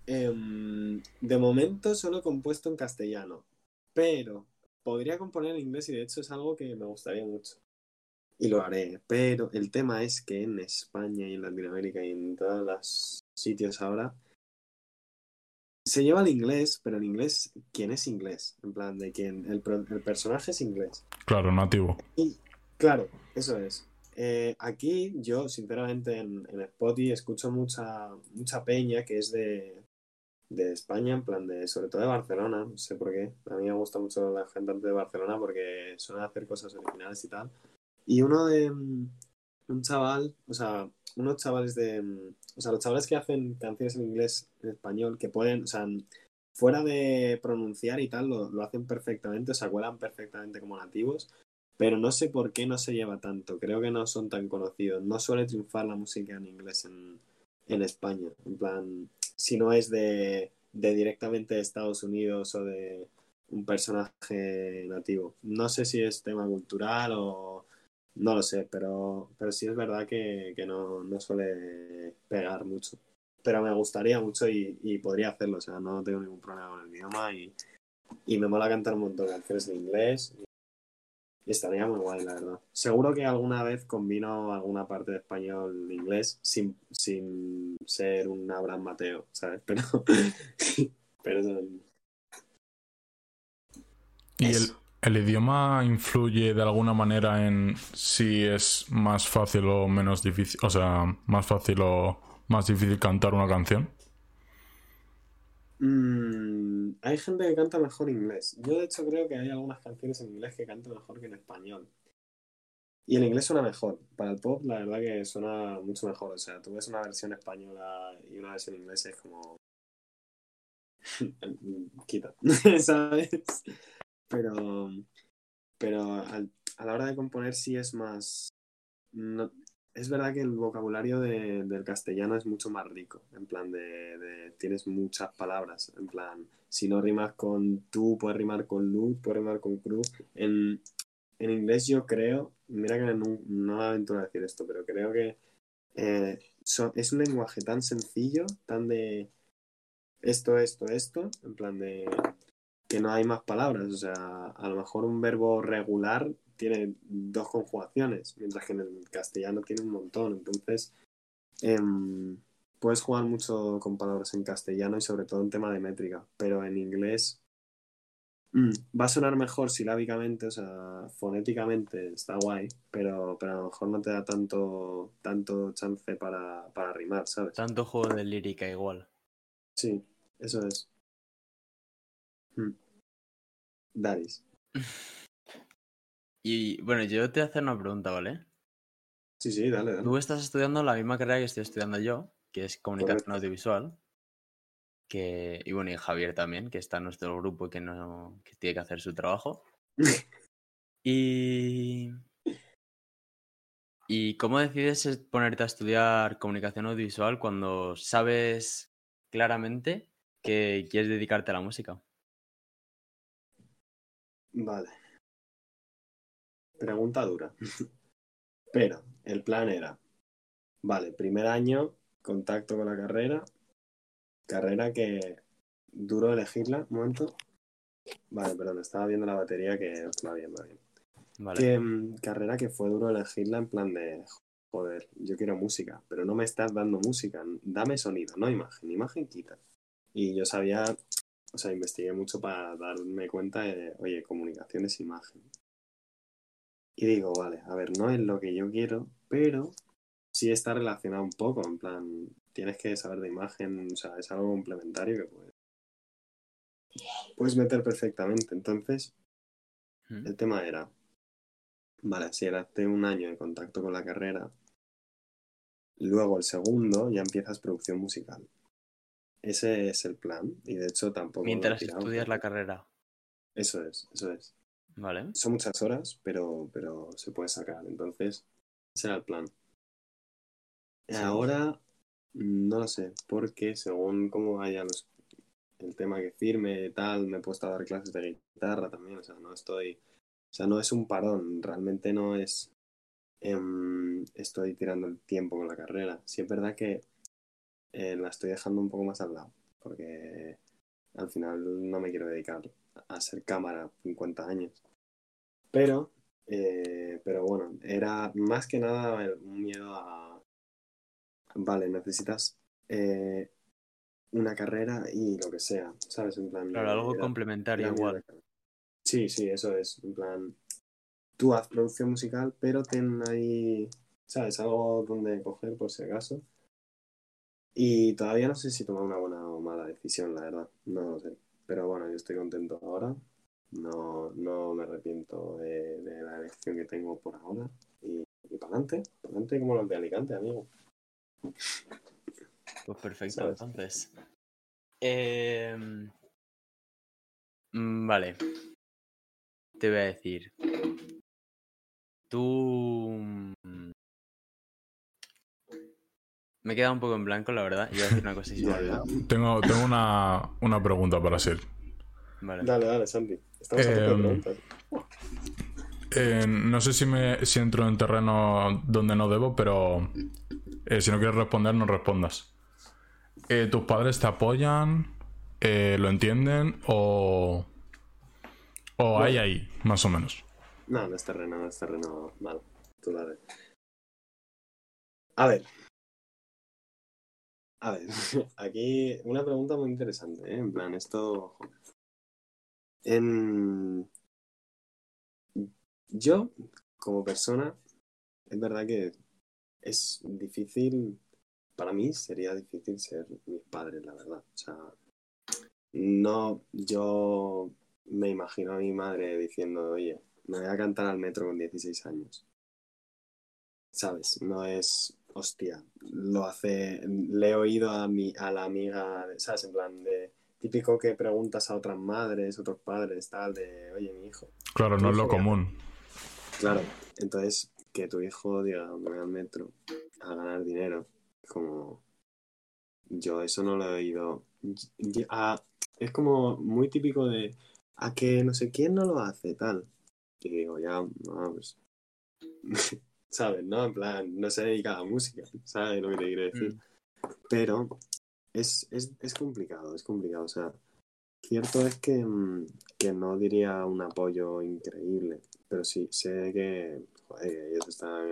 Speaker 3: Em, de momento solo he compuesto en castellano, pero podría componer en inglés y de hecho es algo que me gustaría mucho. Y lo haré, pero el tema es que en España y en Latinoamérica y en todos los sitios ahora se lleva el inglés, pero el inglés, ¿quién es inglés? En plan, de quién el, el personaje es inglés.
Speaker 1: Claro, nativo.
Speaker 3: Y claro, eso es. Eh, aquí yo, sinceramente, en, en Spotify escucho mucha, mucha peña que es de, de España, en plan de, sobre todo de Barcelona, no sé por qué. A mí me gusta mucho la gente de Barcelona porque suelen hacer cosas originales y tal. Y uno de mm, un chaval, o sea, unos chavales de, mm, o sea, los chavales que hacen canciones en inglés, en español, que pueden, o sea, fuera de pronunciar y tal, lo, lo hacen perfectamente, o sea, cuelan perfectamente como nativos pero no sé por qué no se lleva tanto. Creo que no son tan conocidos. No suele triunfar la música en inglés en, en España. En plan, si no es de, de directamente de Estados Unidos o de un personaje nativo. No sé si es tema cultural o no lo sé, pero, pero sí es verdad que, que no, no suele pegar mucho. Pero me gustaría mucho y, y podría hacerlo. O sea, no tengo ningún problema con el idioma y, y me mola cantar un montón de canciones en inglés. Y estaría muy guay, la verdad. Seguro que alguna vez combino alguna parte de español e inglés sin, sin ser un Abraham Mateo, ¿sabes? Pero, pero eso-
Speaker 1: ¿Y el,
Speaker 3: Eso.
Speaker 1: El idioma influye de alguna manera en si es más fácil o menos difícil? O sea, más fácil o más difícil cantar una canción.
Speaker 3: Mm, hay gente que canta mejor inglés. Yo de hecho creo que hay algunas canciones en inglés que cantan mejor que en español. Y en inglés suena mejor. Para el pop, la verdad que suena mucho mejor. O sea, tú ves una versión española y una versión inglesa es como... Quita, ¿sabes? Pero, pero al- a la hora de componer sí es más... es verdad que el vocabulario de- del castellano es mucho más rico, en plan de, de- tienes muchas palabras, en plan, si no rimas con tú, puedes rimar con luz, puedes rimar con cruz. En, en inglés yo creo, mira que no, no me aventuro a decir esto, pero creo que eh, so- es un lenguaje tan sencillo, tan de esto, esto, esto, en plan de que no hay más palabras, o sea, a lo mejor un verbo regular tiene dos conjugaciones, mientras que en el castellano tiene un montón. Entonces, em, puedes jugar mucho con palabras en castellano y sobre todo en tema de métrica, pero en inglés mm, va a sonar mejor silábicamente, o sea, fonéticamente está guay, pero, pero a lo mejor no te da tanto, tanto chance para, para rimar, ¿sabes?
Speaker 2: Tanto juego de lírica igual.
Speaker 3: Sí, eso es. Daris.
Speaker 2: Y bueno, yo te voy a hacer una pregunta, ¿vale?
Speaker 3: Sí, sí, dale, dale.
Speaker 2: Tú estás estudiando la misma carrera que estoy estudiando yo, que es comunicación
Speaker 3: Correcto.
Speaker 2: audiovisual. Que, y bueno, y Javier también, que está en nuestro grupo y que, no, que tiene que hacer su trabajo. y. ¿Y cómo decides es- ponerte a estudiar comunicación audiovisual cuando sabes claramente que quieres dedicarte a la música?
Speaker 3: Vale. Pregunta dura. Pero el plan era, vale, primer año, contacto con la carrera, carrera que duro elegirla, un momento. Vale, perdón, estaba viendo la batería que va bien, va bien.
Speaker 2: Vale.
Speaker 3: Que, mm, carrera que fue duro elegirla en plan de, joder, yo quiero música, pero no me estás dando música, dame sonido, no imagen, imagen quita. Y yo sabía, o sea, investigué mucho para darme cuenta de, oye, comunicación es imagen. Y digo, vale, a ver, no es lo que yo quiero, pero sí está relacionado un poco, en plan, tienes que saber de imagen, o sea, es algo complementario que puedes, puedes meter perfectamente. Entonces,
Speaker 2: Mm.
Speaker 3: el tema era, vale, si hace un año de contacto con la carrera, luego el segundo ya empiezas producción musical. Ese es el plan, y de hecho tampoco...
Speaker 2: Mientras estudias la carrera.
Speaker 3: Eso es, eso es.
Speaker 2: Vale.
Speaker 3: Son muchas horas, pero, pero se puede sacar. Entonces, ese era el plan.
Speaker 2: Sí.
Speaker 3: Ahora, no lo sé, porque según cómo vaya los, el tema que firme y tal, me he puesto a dar clases de guitarra también. O sea, no estoy. O sea, no es un parón, realmente no es. em, estoy tirando el tiempo con la carrera. Sí es verdad que eh, la estoy dejando un poco más al lado, porque al final no me quiero dedicar a ser cámara 50 años. Pero, eh, pero bueno, era más que nada un miedo a, vale, necesitas eh, una carrera y lo que sea, ¿sabes? En plan,
Speaker 2: Claro, algo
Speaker 3: era-
Speaker 2: complementario
Speaker 3: era
Speaker 2: igual.
Speaker 3: Sí, sí, eso es, en plan, tú haz producción musical, pero ten ahí, ¿sabes? Algo donde coger por si acaso. Y todavía no sé si tomar una buena o mala decisión, la verdad, no lo sé. Pero bueno, yo estoy contento ahora. No, no me arrepiento de, de la elección que tengo por ahora. Y, y para adelante, para adelante como los de Alicante, amigo.
Speaker 2: Pues perfecto,
Speaker 3: ¿Sabes?
Speaker 2: entonces. Em, mm, vale. Te voy a decir. Tú. Me he quedado un poco en blanco, la verdad. Iba a decir una cosa.
Speaker 1: Tengo, tengo una, una pregunta para Sir.
Speaker 2: Vale.
Speaker 3: Dale, dale, Santi. Estamos a
Speaker 1: Em,
Speaker 3: preguntas.
Speaker 1: Eh, no sé si, me, si entro en terreno donde no debo, pero eh, si no quieres responder, no respondas. Eh, ¿Tus padres te apoyan? Eh, ¿Lo entienden? ¿O, o hay ahí, más o menos?
Speaker 3: No, no es terreno, no es terreno malo. Tú dale. A ver. A ver, aquí una pregunta muy interesante, ¿eh? En plan, esto... Yo, como persona, es verdad que es difícil, para mí sería difícil ser mis padres, la verdad. O sea, no, yo me imagino a mi madre diciendo, oye, me voy a cantar al metro con 16 años. ¿Sabes? No es, hostia, lo hace, le he oído a, mi, a la amiga, ¿sabes? En plan de, típico que preguntas a otras madres, otros padres, tal, de, oye, mi hijo.
Speaker 1: Claro, no es lo común.
Speaker 3: Claro, entonces que tu hijo diga, me voy al metro a ganar dinero, como yo eso no lo he oído. A- es como muy típico de a que no sé quién no lo hace, tal. Y digo, ya, no, pues. ¿Sabes? ¿No? En plan, no se dedica a la música, ¿sabes lo que te quiero decir? Pero es, es, es complicado, es complicado. O sea, cierto es que, mm, que no diría un apoyo increíble, pero sí sé que joder, ellos están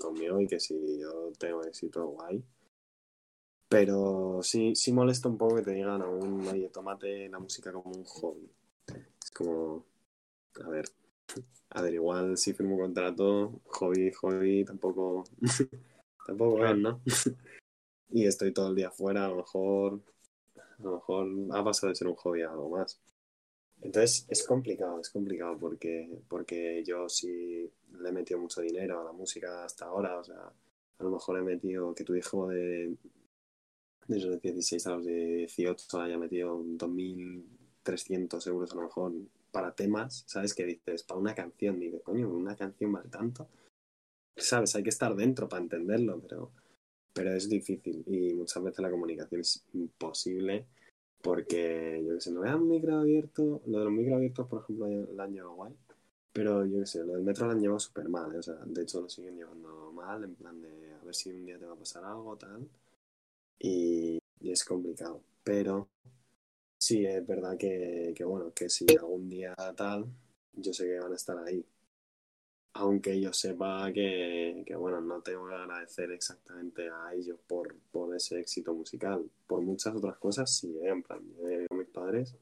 Speaker 3: conmigo y que si yo tengo éxito, guay. Pero sí, sí molesta un poco que te digan aún, oye, tómate la música como un hobby. Es como, a ver, a ver, igual si firmo un contrato, hobby, hobby, tampoco, tampoco es, ¿no? y estoy todo el día fuera, a lo mejor, a lo mejor ha pasado de ser un hobby a algo más. Entonces es complicado, es complicado porque, porque yo sí le he metido mucho dinero a la música hasta ahora, o sea, a lo mejor he metido que tu hijo de, de los 16 a los 18 haya metido 2.300 euros a lo mejor para temas, ¿sabes? Que dices, para una canción, dices, coño, una canción vale tanto. ¿Sabes? Hay que estar dentro para entenderlo, pero, pero es difícil y muchas veces la comunicación es imposible porque, yo qué sé, no vean un micro abierto, lo de los micro abiertos, por ejemplo, lo han llevado guay, pero yo qué sé, lo del metro lo han llevado súper mal, ¿eh? o sea, de hecho lo siguen llevando mal, en plan de a ver si un día te va a pasar algo, tal, y es complicado, pero sí, es verdad que, que, bueno, que si algún día tal, yo sé que van a estar ahí. aunque yo sepa que, que, bueno, no tengo que agradecer exactamente a ellos por, por ese éxito musical. Por muchas otras cosas, sí, ¿eh? en plan, yo a mis padres,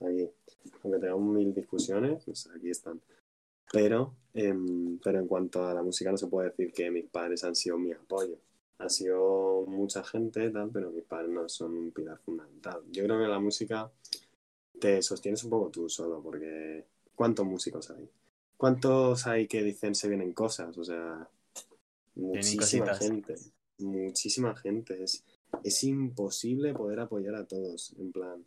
Speaker 3: aquí, aunque tengamos mil discusiones, pues aquí están. Pero, em, pero en cuanto a la música no se puede decir que mis padres han sido mi apoyo. Ha sido mucha gente, tal, pero mis padres no son un pilar fundamental. Yo creo que la música te sostienes un poco tú solo, porque ¿cuántos músicos hay? ¿Cuántos hay que dicen se vienen cosas? O sea, muchísima gente. Muchísima gente. Es, es imposible poder apoyar a todos. En plan,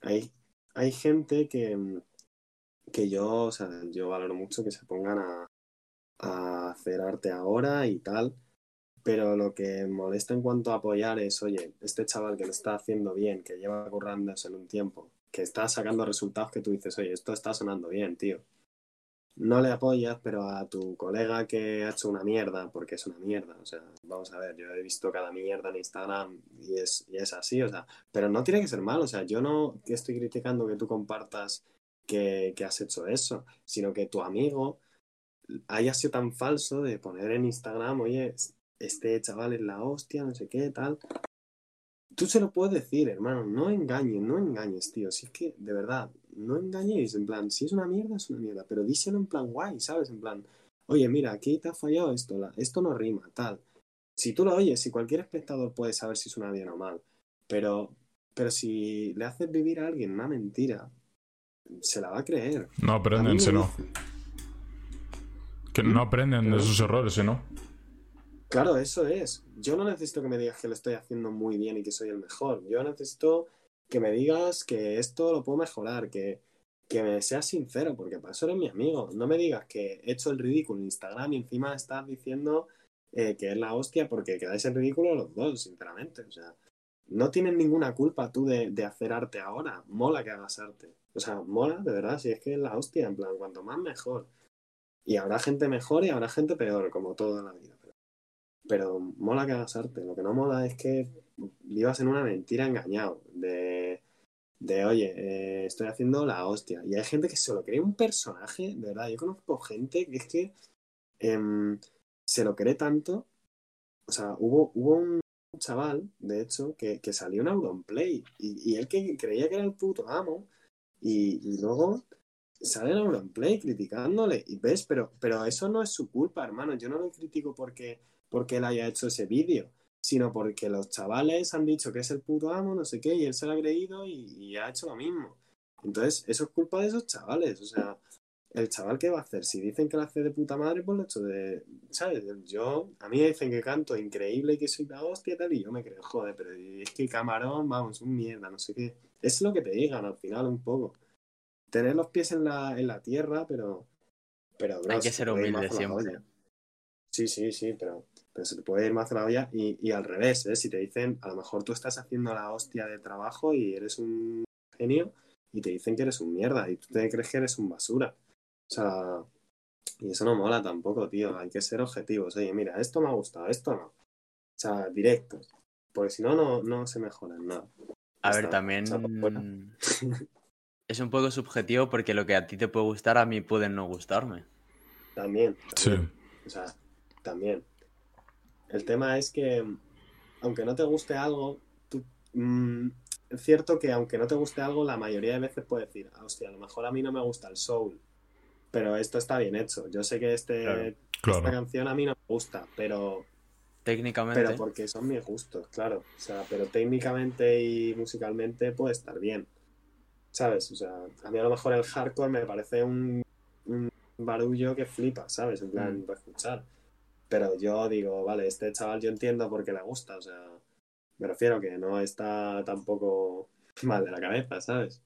Speaker 3: hay, hay gente que, que yo, o sea, yo valoro mucho que se pongan a, a hacer arte ahora y tal. Pero lo que molesta en cuanto a apoyar es, oye, este chaval que lo está haciendo bien, que lleva currándose en un tiempo, que está sacando resultados que tú dices, oye, esto está sonando bien, tío no le apoyas, pero a tu colega que ha hecho una mierda, porque es una mierda, o sea, vamos a ver, yo he visto cada mierda en Instagram y es, y es así, o sea, pero no tiene que ser mal, o sea, yo no que estoy criticando que tú compartas que, que has hecho eso, sino que tu amigo haya sido tan falso de poner en Instagram, oye, este chaval es la hostia, no sé qué, tal. Tú se lo puedes decir, hermano, no engañes, no engañes, tío, si es que, de verdad, no engañéis, en plan, si es una mierda, es una mierda, pero díselo en plan guay, ¿sabes? En plan, oye, mira, aquí te ha fallado esto, la, esto no rima, tal. Si tú lo oyes, si cualquier espectador puede saber si suena bien o mal, pero, pero si le haces vivir a alguien una mentira, se la va a creer.
Speaker 1: No aprenden, si no. Que no aprenden de sus errores, si no.
Speaker 3: Claro, eso es. Yo no necesito que me digas que lo estoy haciendo muy bien y que soy el mejor. Yo necesito que me digas que esto lo puedo mejorar, que, que me seas sincero, porque para eso eres mi amigo. No me digas que he hecho el ridículo en Instagram y encima estás diciendo eh, que es la hostia porque quedáis en ridículo los dos, sinceramente. O sea, no tienes ninguna culpa tú de, de hacer arte ahora. Mola que hagas arte. O sea, mola, de verdad, si es que es la hostia, en plan, cuanto más mejor. Y habrá gente mejor y habrá gente peor, como toda la vida. Pero, mola que hagas arte. Lo que no mola es que vivas en una mentira engañado. De, de oye, eh, estoy haciendo la hostia. Y hay gente que se lo cree un personaje, de verdad. Yo conozco gente que es que em, se lo cree tanto. O sea, hubo, hubo un chaval, de hecho, que, que salió en Auronplay. Y, y él que creía que era el puto amo. Y, y luego sale en Auronplay criticándole. Y ves, pero, pero eso no es su culpa, hermano. Yo no lo critico porque, porque él haya hecho ese vídeo, sino porque los chavales han dicho que es el puto amo, no sé qué, y él se lo ha creído y, y ha hecho lo mismo. Entonces, eso es culpa de esos chavales. O sea, el chaval, ¿qué va a hacer? Si dicen que lo hace de puta madre, pues lo he hecho de. ¿Sabes? Yo, a mí me dicen que canto increíble y que soy la hostia y tal, y yo me creo, joder, pero es que camarón, vamos, un mierda, no sé qué. Es lo que te digan al final, un poco. Tener los pies en la, en la tierra, pero. Pero, bro,
Speaker 2: Hay que
Speaker 3: se
Speaker 2: ser humilde siempre.
Speaker 3: Sí, sí, sí, pero, pero se te puede ir más a la olla y, y al revés, ¿eh? Si te dicen, a lo mejor tú estás haciendo la hostia de trabajo y eres un genio y te dicen que eres un mierda y tú te crees que eres un basura. O sea, y eso no mola tampoco, tío. Hay que ser objetivos. Oye, mira, esto me ha gustado, esto no. O sea, directos. Porque si no, no, no se mejora en nada.
Speaker 2: A ver,
Speaker 3: está.
Speaker 2: también
Speaker 3: fuera.
Speaker 2: es un poco subjetivo porque lo que a ti te puede gustar, a mí puede no gustarme.
Speaker 3: También.
Speaker 1: Sí.
Speaker 3: también. O sea, también. El tema es que, aunque no te guste algo, tú, mm, es cierto que aunque no te guste algo, la mayoría de veces puedes decir, "Ah, hostia, a lo mejor a mí no me gusta el soul, pero esto está bien hecho. Yo sé que este,
Speaker 2: Claro.
Speaker 3: esta
Speaker 1: Claro.
Speaker 3: canción a mí no me gusta, pero,
Speaker 2: Técnicamente,
Speaker 3: pero porque son mis gustos, claro. O sea, pero técnicamente y musicalmente puede estar bien. ¿Sabes? O sea, a mí a lo mejor el hardcore me parece un, un barullo que flipa, ¿sabes? En plan,
Speaker 2: Mm.
Speaker 3: para escuchar. Pero yo digo, vale, este chaval yo entiendo por qué le gusta, o sea, me refiero que no está tampoco mal de la cabeza, ¿sabes?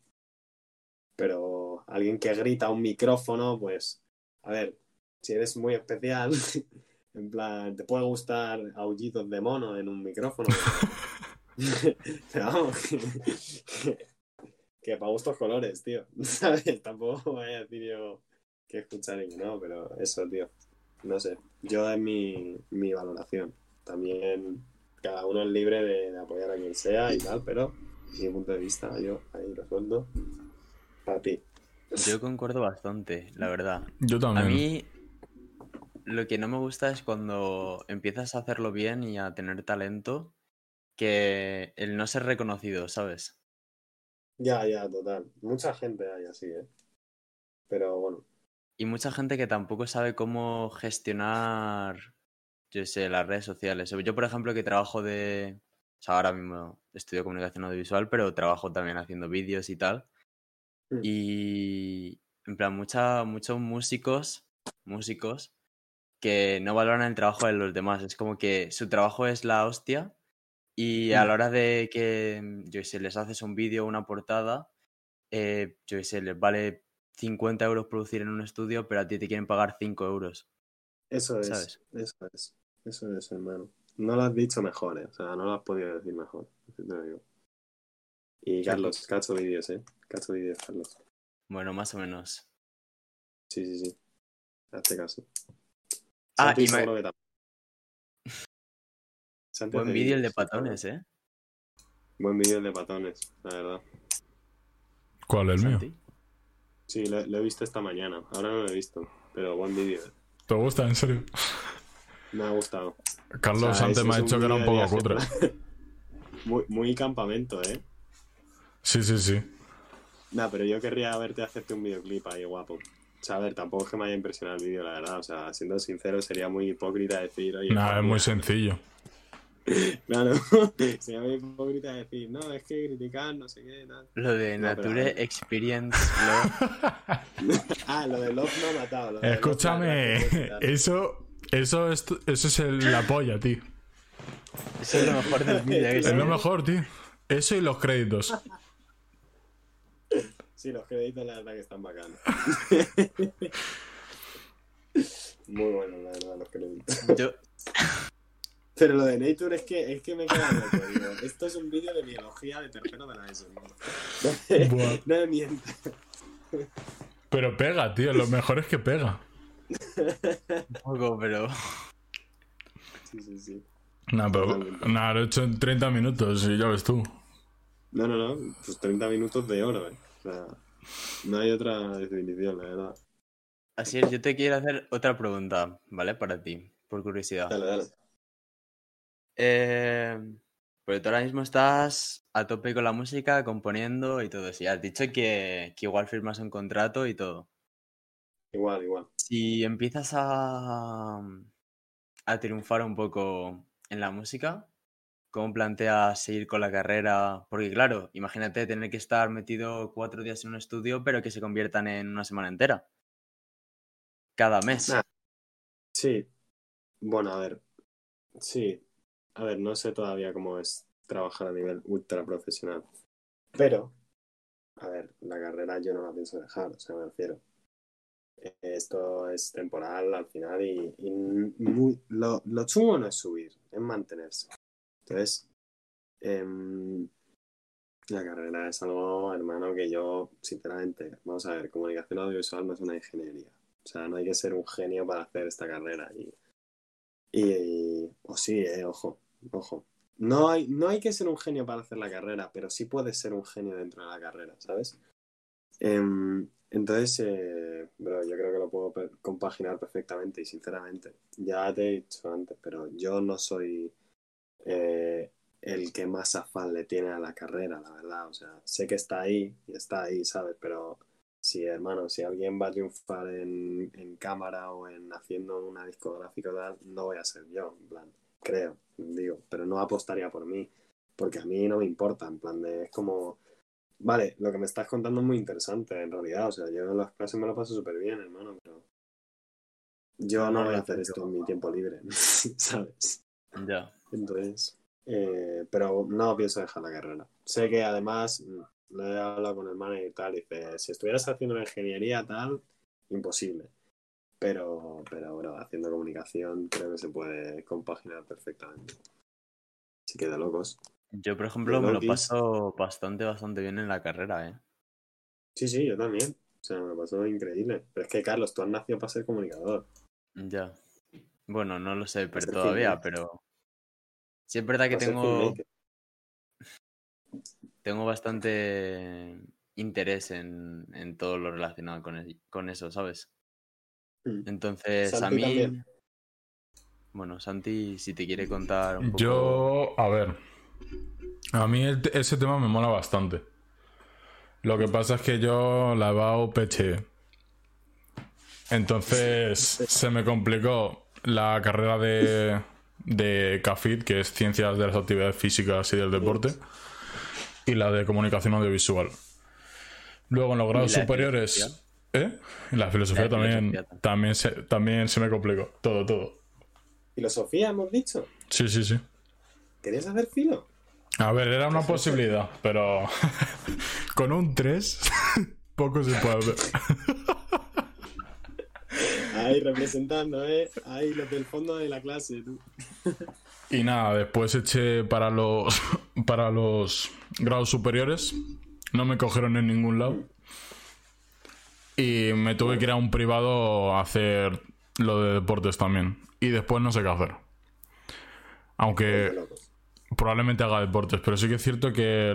Speaker 3: Pero alguien que grita a un micrófono, pues, a ver, si eres muy especial, en plan, te puede gustar aullidos de mono en un micrófono. pero- vamos, que, que para gustos colores, tío. ¿Sabes? Tampoco voy a decir yo que escuchar y no, pero eso, tío. No sé. Yo es mi, mi valoración. También cada uno es libre de, de apoyar a quien sea y tal, pero mi punto de vista, yo ahí lo suelto para ti.
Speaker 2: yo concuerdo bastante, la verdad.
Speaker 1: Yo
Speaker 2: A
Speaker 1: también.
Speaker 2: mí lo que no me gusta es cuando empiezas a hacerlo bien y a tener talento, que el no ser reconocido, ¿sabes?
Speaker 3: Ya, ya, total. Mucha gente hay así, ¿eh? Pero bueno.
Speaker 2: Y mucha gente que tampoco sabe cómo gestionar, yo sé, las redes sociales. Yo, por ejemplo, que trabajo de... O sea, ahora mismo estudio comunicación audiovisual, pero trabajo también haciendo vídeos y tal.
Speaker 3: Mm.
Speaker 2: Y, en plan, mucha, muchos músicos, músicos, que no valoran el trabajo de los demás. Es como que su trabajo es la hostia y a
Speaker 3: Mm.
Speaker 2: la hora de que, yo sé, les haces un vídeo o una portada, eh, yo sé, les vale 50 euros producir en un estudio, pero a ti te quieren pagar 5 euros.
Speaker 3: Eso es,
Speaker 2: ¿Sabes?
Speaker 3: eso es, eso es, hermano. No lo has dicho mejor, ¿eh? O sea, no lo has podido decir mejor. así te lo digo. Y Carlos, cacho vídeos, ¿eh? Cacho vídeos, Carlos.
Speaker 2: Bueno, más o menos.
Speaker 3: Sí, sí, sí. Hazte caso.
Speaker 2: Ah,
Speaker 3: Santi
Speaker 2: y me-
Speaker 3: que
Speaker 2: Buen vídeo el de
Speaker 3: vídeos,
Speaker 2: patones, ¿eh?
Speaker 3: Buen vídeo el de patones, la verdad.
Speaker 1: ¿Cuál es el mío?
Speaker 3: Sí, lo, lo he visto esta mañana. Ahora no lo he visto, pero buen vídeo.
Speaker 1: ¿Te gusta, en serio?
Speaker 3: Me ha gustado.
Speaker 1: Carlos
Speaker 3: O sea,
Speaker 1: antes me ha dicho que era un poco cutre.
Speaker 3: Muy, muy campamento, ¿eh?
Speaker 1: Sí, sí, sí.
Speaker 3: Nah, pero yo querría verte hacerte un videoclip ahí guapo. O sea, a ver, tampoco es que me haya impresionado el vídeo, la verdad. O sea, siendo sincero, sería muy hipócrita decir, oye.
Speaker 1: Nada, es muy sencillo.
Speaker 3: Claro, sería muy hipócrita decir, no, es que criticar, no sé qué, tal.
Speaker 2: Lo de
Speaker 3: No, pero-
Speaker 2: Nature Experience Love.
Speaker 3: Ah, lo de Love me ha matado. lo de Love,
Speaker 1: Escúchame,
Speaker 3: no sé
Speaker 1: eso, eso es, eso es el- la polla, tío.
Speaker 2: Eso es lo mejor del vídeo. que
Speaker 1: Es lo mejor, tío. Eso y los créditos.
Speaker 3: Sí, los créditos, la verdad, que están bacanos. Muy bueno, la verdad, los créditos.
Speaker 2: Yo,
Speaker 3: Pero lo de Nature es que, es que me queda loco, digo. Esto es un vídeo de biología de tercero de la ESO. ¿no? No me mientas.
Speaker 1: Pero pega, tío. Lo mejor es que pega.
Speaker 2: un poco, pero.
Speaker 3: Sí, sí, sí.
Speaker 1: Nada, pero nada, lo he hecho en 30 minutos y ya ves tú.
Speaker 3: No, no, no. Pues 30 minutos de oro, ¿eh? O sea, no hay otra definición, la verdad.
Speaker 2: Así es, yo te quiero hacer otra pregunta, ¿vale? Para ti, por curiosidad.
Speaker 3: Dale, dale.
Speaker 2: Eh, porque tú ahora mismo estás a tope con la música, componiendo y todo. Y has dicho que, que igual firmas un contrato y todo.
Speaker 3: Igual, igual.
Speaker 2: Si empiezas a, a triunfar un poco en la música, ¿cómo planteas seguir con la carrera? Porque claro, imagínate tener que estar metido cuatro días en un estudio, pero que se conviertan en una semana entera. Cada mes.
Speaker 3: Nah. Sí. Bueno, a ver. Sí. A ver, no sé todavía cómo es trabajar a nivel ultra profesional. Pero, a ver, la carrera yo no la pienso dejar, o sea, me refiero. Eh, Esto es temporal al final y, y muy, lo, lo chungo no es subir, es mantenerse. Entonces, em, la carrera es algo, hermano, que yo, sinceramente, vamos a ver, comunicación audiovisual no es una ingeniería. O sea, no hay que ser un genio para hacer esta carrera. Y, y, o sí, eh, ojo, ojo. No hay, no hay que ser un genio para hacer la carrera, pero sí puedes ser un genio dentro de la carrera, ¿sabes? Em, entonces, eh, bro, yo creo que lo puedo compaginar perfectamente y sinceramente, ya te he dicho antes, pero yo no soy eh, el que más afán le tiene a la carrera, la verdad. O sea, sé que está ahí y está ahí, ¿sabes? Pero si, hermano, si alguien va a triunfar en, en cámara o en haciendo una discográfica o tal, no voy a ser yo, en plan, creo, digo, pero no apostaría por mí, porque a mí no me importa, en plan de, es como, vale, lo que me estás contando es muy interesante, en realidad, o sea, yo en las clases me lo paso súper bien, hermano, pero yo no voy a hacer esto en mi tiempo libre, ¿sabes?
Speaker 2: Ya.
Speaker 3: Entonces, eh, pero no pienso dejar la carrera. Sé que además mm, lo he hablado con el manager y tal, y dice, si estuvieras haciendo una ingeniería tal, imposible. Pero, pero bueno, haciendo comunicación creo que se puede compaginar perfectamente. Así que de locos.
Speaker 2: Yo, por ejemplo, me lo paso bastante, bastante bien en la carrera, ¿eh?
Speaker 3: Sí, sí, yo también. O sea, me pasó increíble. Pero es que, Carlos, tú has nacido para ser comunicador.
Speaker 2: Ya. Bueno, no lo sé, pero todavía,
Speaker 3: filmmaker.
Speaker 2: pero... Sí es verdad que
Speaker 3: Para
Speaker 2: tengo, tengo bastante interés en, en todo lo relacionado con, el- con eso, ¿sabes?
Speaker 3: Mm.
Speaker 2: Entonces, a mí...
Speaker 3: también.
Speaker 2: Bueno, Santi, si te quiere contar un poco.
Speaker 1: Yo, a ver. A mí el ese tema me mola bastante. Lo que pasa es que yo la he dado peche. Entonces se me complicó la carrera de, de CAFIT, que es Ciencias de las Actividades Físicas y del Deporte, y la de Comunicación Audiovisual. Luego en los grados superiores. ¿Eh? La filosofía,
Speaker 2: La
Speaker 1: también,
Speaker 2: filosofía
Speaker 1: también, se, también se me complicó. Todo, todo.
Speaker 3: Filosofía, hemos dicho.
Speaker 1: Sí, sí, sí.
Speaker 3: ¿Querías hacer filo?
Speaker 1: A ver, era una posibilidad, pero con un 3 poco se puede hacer.
Speaker 3: Ahí representando, ¿eh? Ahí los del fondo de la clase, tú.
Speaker 1: Y nada, después eché para los para los grados superiores. No me cogieron en ningún lado. Y me tuve que ir a un privado a hacer lo de deportes también. Y después no sé qué hacer. Aunque probablemente haga deportes, pero sí que es cierto que,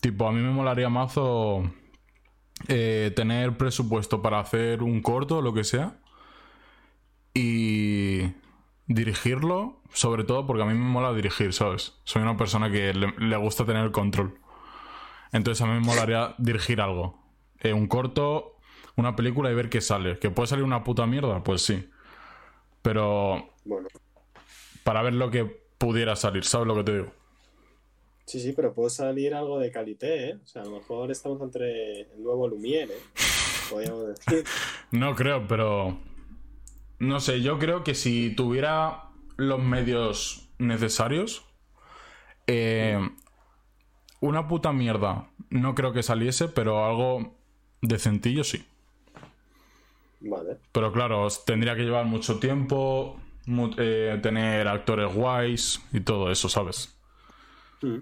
Speaker 1: tipo, a mí me molaría mazo eh, tener presupuesto para hacer un corto o lo que sea y dirigirlo, sobre todo porque a mí me mola dirigir, ¿sabes? Soy una persona que le, le gusta tener el control. Entonces a mí me molaría dirigir algo. Eh, un corto, una película y ver qué sale. ¿Que puede salir una puta mierda? Pues sí. Pero
Speaker 3: Bueno,
Speaker 1: para ver lo que pudiera salir, ¿sabes lo que te digo?
Speaker 3: sí, sí, pero puede salir algo de calité, ¿eh? O sea, a lo mejor estamos entre el nuevo Lumière, ¿eh? Podríamos decir.
Speaker 1: No creo, pero. No sé, yo creo que si tuviera los medios necesarios. eh, una puta mierda. No creo que saliese, pero algo decentillo sí. Pero claro, tendría que llevar mucho tiempo. mu- eh, tener actores guays y todo eso, ¿sabes?
Speaker 3: Mm.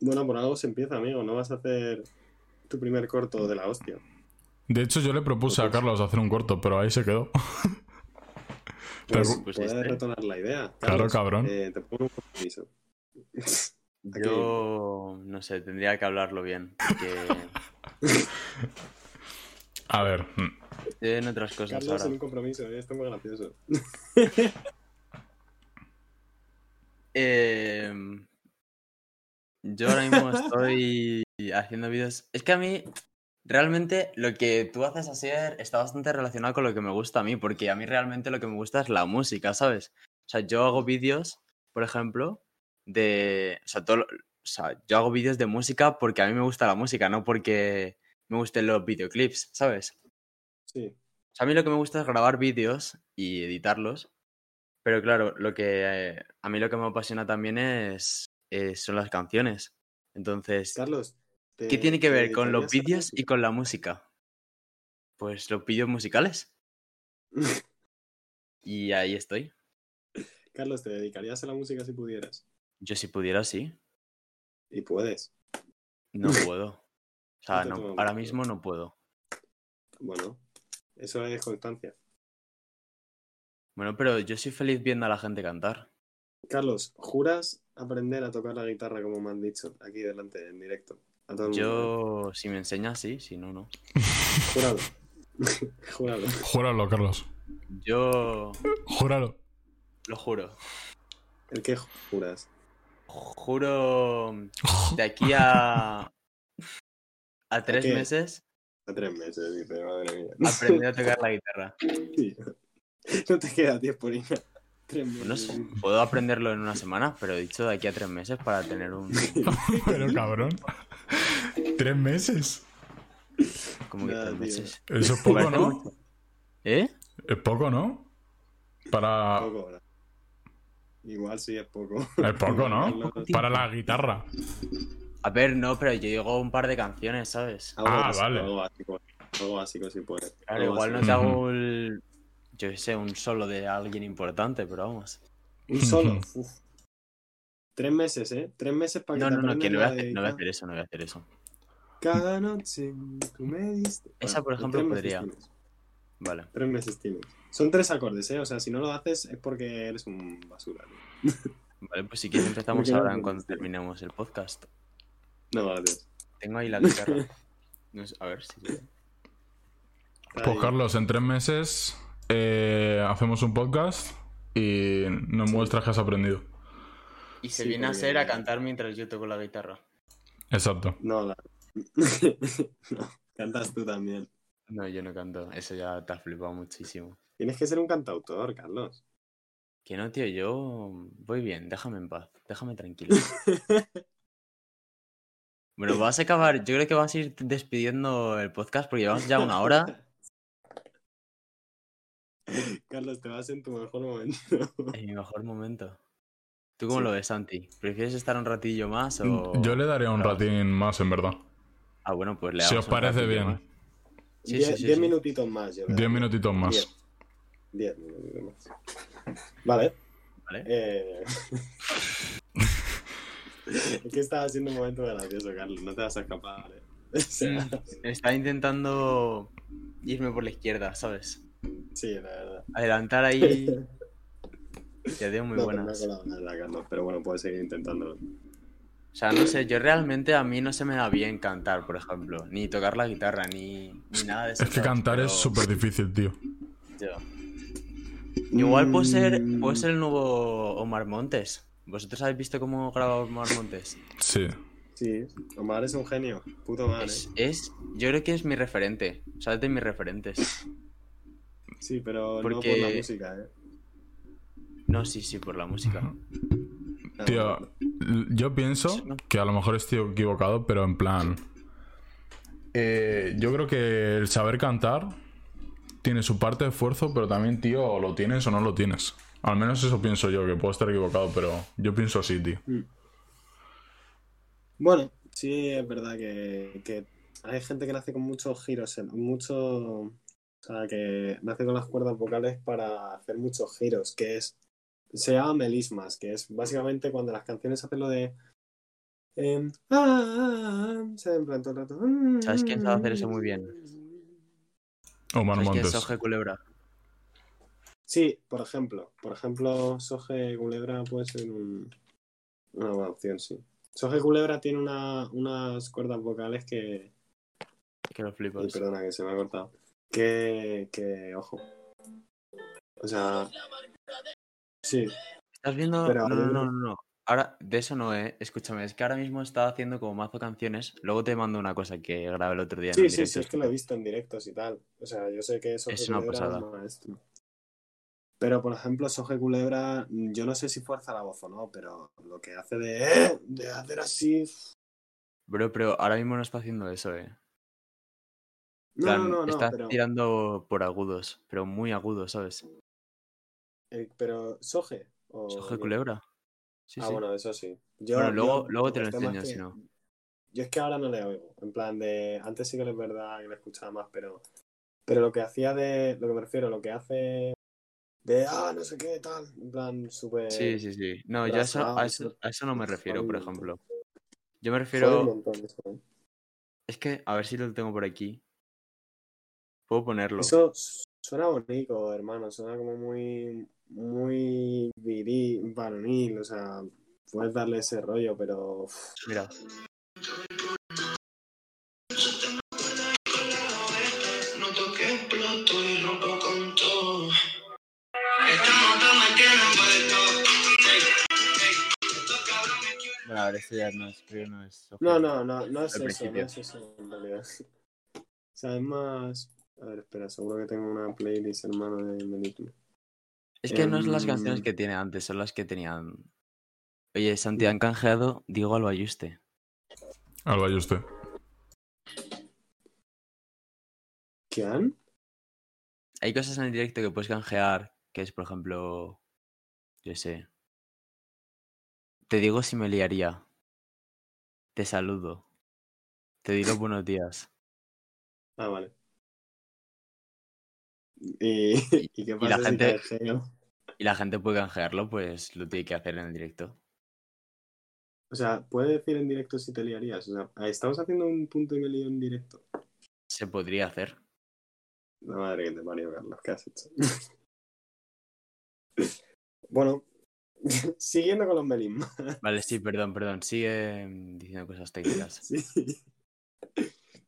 Speaker 3: Bueno, por algo se empieza, amigo. No vas a hacer tu primer corto de la hostia.
Speaker 1: De hecho, yo le propuse a Carlos hacer un corto, pero ahí se quedó.
Speaker 3: Pues,
Speaker 2: Pues
Speaker 3: puedes
Speaker 2: este.
Speaker 3: retomar la idea.
Speaker 1: Claro, cabrón.
Speaker 3: eh, te pongo un compromiso. Aquí.
Speaker 2: Yo no sé, tendría que hablarlo bien. Que
Speaker 1: A ver.
Speaker 2: Estoy en otras cosas
Speaker 3: Carlos en
Speaker 2: ahora.
Speaker 3: un compromiso, ¿eh? esto es muy gracioso.
Speaker 2: Eh, yo ahora mismo estoy haciendo vídeos. Es que a mí, realmente, lo que tú haces hacer está bastante relacionado con lo que me gusta a mí, porque a mí realmente lo que me gusta es la música, ¿sabes? O sea, yo hago vídeos, por ejemplo, de. O sea, todo, o sea, yo hago vídeos de música porque a mí me gusta la música, no porque me gusten los videoclips, ¿sabes?
Speaker 3: Sí.
Speaker 2: O sea, a mí lo que me gusta es grabar vídeos y editarlos. Pero claro, lo que eh, a mí lo que me apasiona también es, es- son las canciones. Entonces,
Speaker 3: Carlos. te-
Speaker 2: ¿qué tiene que ver con los vídeos y con la música? Pues los vídeos musicales. Y ahí estoy.
Speaker 3: Carlos, ¿te dedicarías a la música si pudieras?
Speaker 2: Yo si pudiera, sí.
Speaker 3: Y puedes.
Speaker 2: No puedo. O sea,
Speaker 3: No
Speaker 2: ahora mismo no puedo.
Speaker 3: Bueno, eso es constancia.
Speaker 2: Bueno, pero yo soy feliz viendo a la gente cantar.
Speaker 3: Carlos, ¿juras aprender a tocar la guitarra como me han dicho aquí delante en directo? A todo el mundo.
Speaker 2: Yo, si me enseñas, sí, si no, no.
Speaker 3: Júralo. Júralo.
Speaker 1: Júralo, Carlos.
Speaker 2: Yo
Speaker 1: Júralo.
Speaker 2: lo juro.
Speaker 3: ¿El qué juras?
Speaker 2: Juro de aquí a. a tres meses
Speaker 3: A tres meses, dice, madre mía.
Speaker 2: aprender a tocar la guitarra.
Speaker 3: Sí. No te queda tiempo ni nada. Tres meses.
Speaker 2: No sé, puedo aprenderlo en una semana, pero he dicho de aquí a tres meses para tener un.
Speaker 1: Pero cabrón. ¿Tres meses?
Speaker 2: como que
Speaker 3: Nada,
Speaker 2: tres
Speaker 3: tío.
Speaker 2: meses.
Speaker 1: Eso es poco, ¿no?
Speaker 2: ¿Eh?
Speaker 1: Es poco, ¿no? Para.
Speaker 3: Poco, ahora. Igual sí es poco.
Speaker 1: Es poco, ¿no? Para la guitarra.
Speaker 2: A ver, no, pero yo digo un par de canciones, ¿sabes?
Speaker 3: algo
Speaker 1: Ah,
Speaker 3: básico,
Speaker 1: vale.
Speaker 3: Algo básico. Algo básico si puede.
Speaker 2: Claro,
Speaker 3: Algo
Speaker 2: igual no
Speaker 3: básico.
Speaker 2: te
Speaker 1: Ujú.
Speaker 2: hago el. Yo qué sé, un solo de alguien importante, pero vamos.
Speaker 3: Un solo. Uf. Tres meses, ¿eh? Tres meses para que
Speaker 2: No,
Speaker 3: te
Speaker 2: no, no, que no voy, a hacer, no voy a hacer eso, no voy a hacer eso.
Speaker 3: Cada noche tú me diste.
Speaker 2: Esa, por ejemplo,
Speaker 3: tres meses
Speaker 2: podría.
Speaker 3: tienes.
Speaker 2: Vale.
Speaker 3: Tres meses tienes. Son tres acordes, ¿eh? O sea, si no lo haces es porque eres un basura. ¿no?
Speaker 2: Vale, pues si quieres empezamos
Speaker 3: no
Speaker 2: ahora cuando
Speaker 3: tío?
Speaker 2: terminemos el podcast.
Speaker 3: No, gracias.
Speaker 2: Tengo ahí la guitarra. No sé, a ver si.
Speaker 1: Pues Carlos, en tres meses eh, hacemos un podcast y nos muestras que has aprendido.
Speaker 2: Y se
Speaker 3: Sí,
Speaker 2: viene a ser a cantar mientras yo toco la guitarra.
Speaker 1: Exacto.
Speaker 3: No, la... no, cantas tú también.
Speaker 2: No, yo no canto. Eso ya te ha flipado muchísimo.
Speaker 3: Tienes que ser un cantautor, Carlos.
Speaker 2: Que no, tío, yo voy bien. Déjame en paz. Déjame tranquilo. Bueno, vas a acabar. Yo creo que vas a ir despidiendo el podcast porque llevamos ya una hora.
Speaker 3: Carlos, te vas en tu mejor momento.
Speaker 2: En mi mejor momento. ¿Tú cómo
Speaker 3: Sí.
Speaker 2: lo ves, Santi? ¿Prefieres estar un ratillo más o...?
Speaker 1: Yo le daría un ratín más, en verdad.
Speaker 2: Ah, bueno, pues le
Speaker 1: Si os
Speaker 2: un
Speaker 1: parece bien.
Speaker 2: más. Sí,
Speaker 3: Diez
Speaker 2: sí, sí,
Speaker 3: diez
Speaker 2: sí.
Speaker 3: minutitos más. yo creo.
Speaker 1: Diez minutitos más.
Speaker 3: Diez. Diez minutitos más. Vale.
Speaker 2: ¿Vale?
Speaker 3: Eh... es que estaba siendo un momento gracioso, Carlos. No te vas a escapar, ¿eh? O sea,
Speaker 2: Mm, Estaba intentando irme por la izquierda, ¿sabes?
Speaker 3: sí, la verdad.
Speaker 2: Adelantar ahí... Ya tengo muy
Speaker 3: no,
Speaker 2: buenas.
Speaker 3: colado nada, Carlos, pero bueno, puedes seguir intentándolo.
Speaker 2: O sea, no sé, yo realmente a mí no se me da bien cantar, por ejemplo. Ni tocar la guitarra, ni, ni nada de eso.
Speaker 1: Es que cantar
Speaker 2: Pero
Speaker 1: es súper difícil, tío.
Speaker 2: yo- Igual puedo ser,
Speaker 3: Mm,
Speaker 2: puedo ser el nuevo Omar Montes. ¿Vosotros habéis visto cómo graba Omar Montes?
Speaker 1: Sí.
Speaker 3: Sí, Omar es un genio. Puto Omar,
Speaker 2: Es,
Speaker 3: ¿eh?
Speaker 2: es- yo creo que es mi referente. O sea, es de mis referentes.
Speaker 3: Sí, pero no por la música, ¿eh?
Speaker 2: No, sí, sí, por la música.
Speaker 1: Tío, yo pienso que a lo mejor estoy equivocado, pero en plan. eh, yo creo que el saber cantar tiene su parte de esfuerzo, pero también, tío, o lo tienes o no lo tienes. Al menos eso pienso yo, que puedo estar equivocado, pero yo pienso así, tío.
Speaker 3: Bueno, sí, es verdad que, que hay gente que nace con muchos giros, mucho, o sea, que nace con las cuerdas vocales para hacer muchos giros, que es, se llama melismas, que es básicamente cuando las canciones hacen lo de, em, ah, ah, ah, se en plan todo el rato, mm,
Speaker 2: ¿Sabes quién sabe hacer eso muy bien?
Speaker 1: Omar
Speaker 2: ¿Sabes quién es
Speaker 1: Montes.
Speaker 2: Culebra?
Speaker 3: Sí, por ejemplo, por ejemplo, Soje Culebra puede ser un- una buena opción, sí. Soje Culebra tiene una, unas cuerdas vocales que,
Speaker 2: Que lo
Speaker 3: Ay,
Speaker 2: flipas.
Speaker 3: perdona, que se me ha cortado. Que, que, ojo. O sea, sí,
Speaker 2: ¿Estás viendo?
Speaker 3: Pero
Speaker 2: no, no, no, no. Ahora, de eso no, eh. Escúchame, es que ahora mismo está haciendo como mazo canciones. Luego te mando una cosa que grabé el otro día en
Speaker 3: sí,
Speaker 2: el
Speaker 3: sí,
Speaker 2: directo.
Speaker 3: sí, es que lo he visto en directos y tal. O sea, yo sé que Soje
Speaker 2: Es una pasada.
Speaker 3: es maestro. Pero, por ejemplo, Soje Culebra, yo no sé si fuerza la voz o no, pero lo que hace de, eh, de hacer así...
Speaker 2: Bro, pero ahora mismo no está haciendo eso, eh.
Speaker 3: No,
Speaker 2: plan,
Speaker 3: no, no, no,
Speaker 2: está
Speaker 3: pero,
Speaker 2: tirando por agudos, pero muy agudos, ¿sabes?
Speaker 3: eh, pero Soje. O,
Speaker 2: Soje Culebra. Sí,
Speaker 3: ah,
Speaker 2: sí.
Speaker 3: bueno, eso sí. Yo,
Speaker 2: Bueno, luego-
Speaker 3: yo-
Speaker 2: luego te lo enseño, si no.
Speaker 3: Yo es que ahora no le oigo. En plan de. Antes sí que es verdad que le escuchaba más, pero. Pero lo que hacía de. Lo que me refiero, lo que hace. De. Ah, no sé qué, tal. En plan, súper.
Speaker 2: Sí, sí, sí. No, yo a eso, a eso, a eso no me refiero, por ejemplo. Yo me refiero.
Speaker 3: ¿eh?
Speaker 2: Es que, a ver si lo tengo por aquí. Puedo ponerlo.
Speaker 3: Eso suena bonito, hermano. Suena como muy. Muy viril, varonil. O sea, puedes darle ese rollo, pero.
Speaker 2: Mira. Ya no es, creo que no es.
Speaker 3: No, no, no, no es
Speaker 2: Al
Speaker 3: eso,
Speaker 2: principio.
Speaker 3: no es eso en realidad. O sea, es más. A ver, espera, seguro que tengo una playlist, hermano, de Melisma.
Speaker 2: Es que no es las
Speaker 3: Em,
Speaker 2: canciones que tiene antes, son las que tenían. Oye, Santi, han canjeado Diego Albayuste.
Speaker 1: Alba y usted.
Speaker 3: ¿Qué han?
Speaker 2: Hay cosas en el directo que puedes canjear, que es, por ejemplo. Yo sé. Te digo si me liaría. Te saludo. Te digo buenos días.
Speaker 3: Ah, vale. ¿Y, ¿y qué pasa
Speaker 2: la
Speaker 3: si
Speaker 2: gente-
Speaker 3: canjeo?
Speaker 2: Y la gente puede canjearlo, pues lo tiene que hacer en el directo.
Speaker 3: O sea, ¿puede decir en directo si te liarías? O sea, estamos haciendo un punto y me lío en directo.
Speaker 2: Se podría hacer.
Speaker 3: La madre que te parió, Carlos, ¿qué has hecho? bueno, siguiendo con los melismas.
Speaker 2: Vale, sí, perdón, perdón. Sigue mm, diciendo cosas técnicas.
Speaker 3: Sí.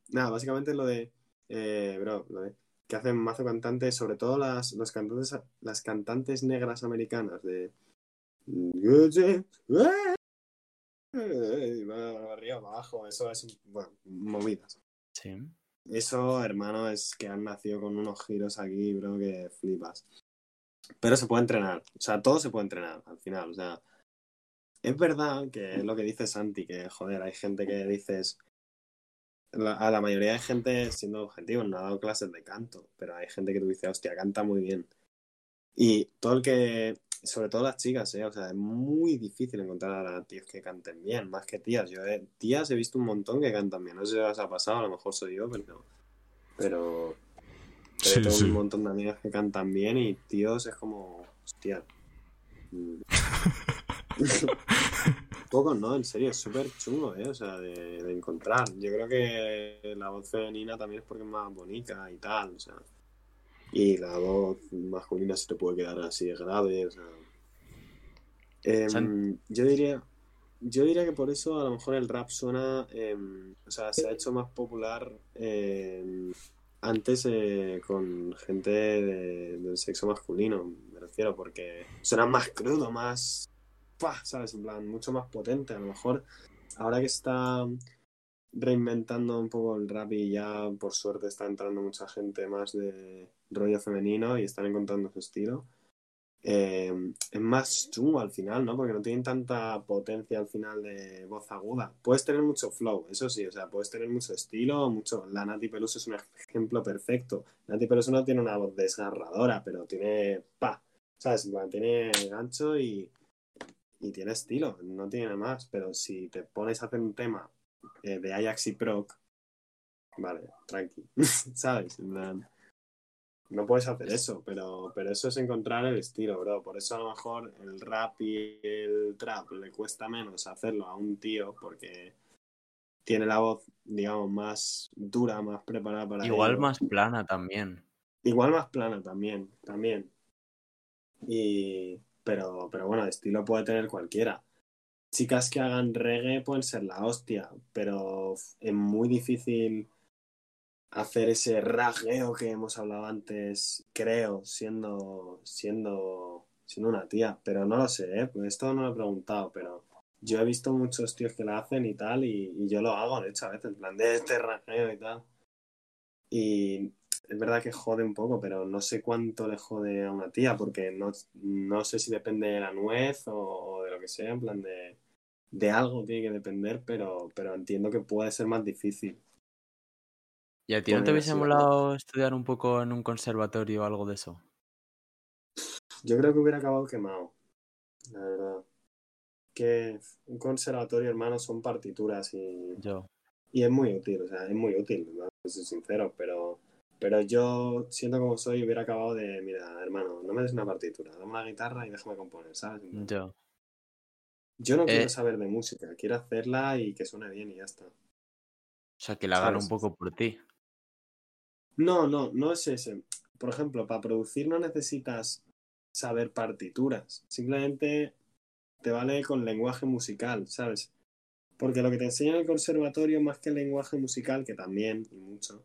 Speaker 3: Nada, básicamente lo de. Eh, bro, lo de. que hacen mazo cantantes, sobre todo las, los cantantes, las cantantes negras americanas de va arriba, abajo, eso es bueno, movidas.
Speaker 2: Sí.
Speaker 3: Eso, hermano, es que han nacido con unos giros aquí, bro, que flipas. Pero se puede entrenar, o sea, todo se puede entrenar al final, o sea, es verdad que es lo que dice Santi, que joder, hay gente que dices, la- a la mayoría de gente, siendo objetivo, no ha dado clases de canto, pero hay gente que tú dices, hostia, canta muy bien. Y todo el que, sobre todo las chicas, ¿eh? O sea, es muy difícil encontrar a tíos que canten bien, más que tías. Yo he- tías he visto un montón que cantan bien, no sé si os ha pasado, a lo mejor soy yo, pero... Pero... Pero
Speaker 1: Sí,
Speaker 3: tengo
Speaker 1: sí.
Speaker 3: un montón de amigas que cantan bien y tíos es como, hostia. mm. Pocos, ¿no? En serio, es súper chungo, ¿eh? O sea, de, de encontrar. Yo creo que la voz femenina también es porque es más bonita y tal, o sea. Y la voz masculina se te puede quedar así de grave, o sea. Em, yo diría. Yo diría que por eso a lo mejor el rap suena. em, o sea, se ha hecho más popular em, antes eh, con gente de- del sexo masculino, me refiero, porque suena más crudo, más. ¡pah! ¿Sabes? En plan, mucho más potente. A lo mejor ahora que está reinventando un poco el rap y ya por suerte está entrando mucha gente más de rollo femenino y están encontrando su estilo. Eh, es más chungo al final, ¿no? Porque no tienen tanta potencia al final de voz aguda. Puedes tener mucho flow, eso sí, o sea, puedes tener mucho estilo, mucho... La Nati Peluso es un ejemplo perfecto. Nati Peluso no tiene una voz desgarradora, pero tiene... pa, ¿sabes? Tiene gancho y, y tiene estilo, no tiene más. Pero si te pones a hacer un tema eh, de Ajax y Proc, vale, tranqui, ¿sabes? En plan, no puedes hacer eso, pero, pero eso es encontrar el estilo, bro. Por eso a lo mejor el rap y el trap le cuesta menos hacerlo a un tío porque tiene la voz, digamos, más dura, más preparada para
Speaker 2: Igual
Speaker 3: ello.
Speaker 2: más plana también.
Speaker 3: Igual más plana también, también. Y, pero, pero bueno, estilo puede tener cualquiera. Chicas que hagan reggae pueden ser la hostia, pero es muy difícil hacer ese ragueo que hemos hablado antes, creo, siendo, siendo, siendo una tía. Pero no lo sé, ¿eh? Pues esto no lo he preguntado, pero yo he visto muchos tíos que la hacen y tal, y, y yo lo hago, de hecho, a veces, en plan de este ragueo y tal. Y es verdad que jode un poco, pero no sé cuánto le jode a una tía, porque no, no sé si depende de la nuez o, o de lo que sea, en plan de, de algo tiene que depender, pero, pero entiendo que puede ser más difícil.
Speaker 2: ¿Y a ti no te hubiese molado estudiar un poco en un conservatorio o algo de eso?
Speaker 3: Yo creo que hubiera acabado quemado, la verdad. Que un conservatorio, hermano, son partituras y,
Speaker 2: Yo.
Speaker 3: y es muy útil, o sea, es muy útil, ¿no? soy sincero, pero, pero yo, siendo como soy, hubiera acabado de, mira, hermano, no me des una partitura, dame una guitarra y déjame componer, ¿sabes?
Speaker 2: Yo.
Speaker 3: Yo no quiero
Speaker 2: Eh,
Speaker 3: saber de música, quiero hacerla y que suene bien y ya está.
Speaker 2: O sea, que la hagan un poco por ti.
Speaker 3: No, no, no es ese. Por ejemplo, para producir no necesitas saber partituras, simplemente te vale con lenguaje musical, ¿sabes? Porque lo que te enseña en el conservatorio, más que el lenguaje musical, que también, y mucho,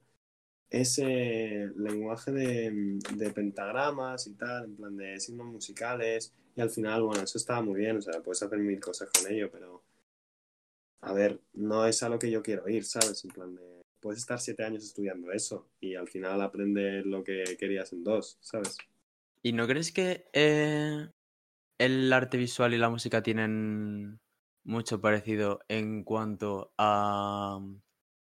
Speaker 3: es eh, lenguaje de, de pentagramas y tal, en plan de signos musicales, y al final, bueno, eso está muy bien, o sea, puedes hacer mil cosas con ello, pero a ver, no es a lo que yo quiero ir, ¿sabes? En plan de, puedes estar siete años estudiando eso y al final aprender lo que querías en dos, ¿sabes?
Speaker 2: ¿Y no crees que eh, el arte visual y la música tienen mucho parecido en cuanto a,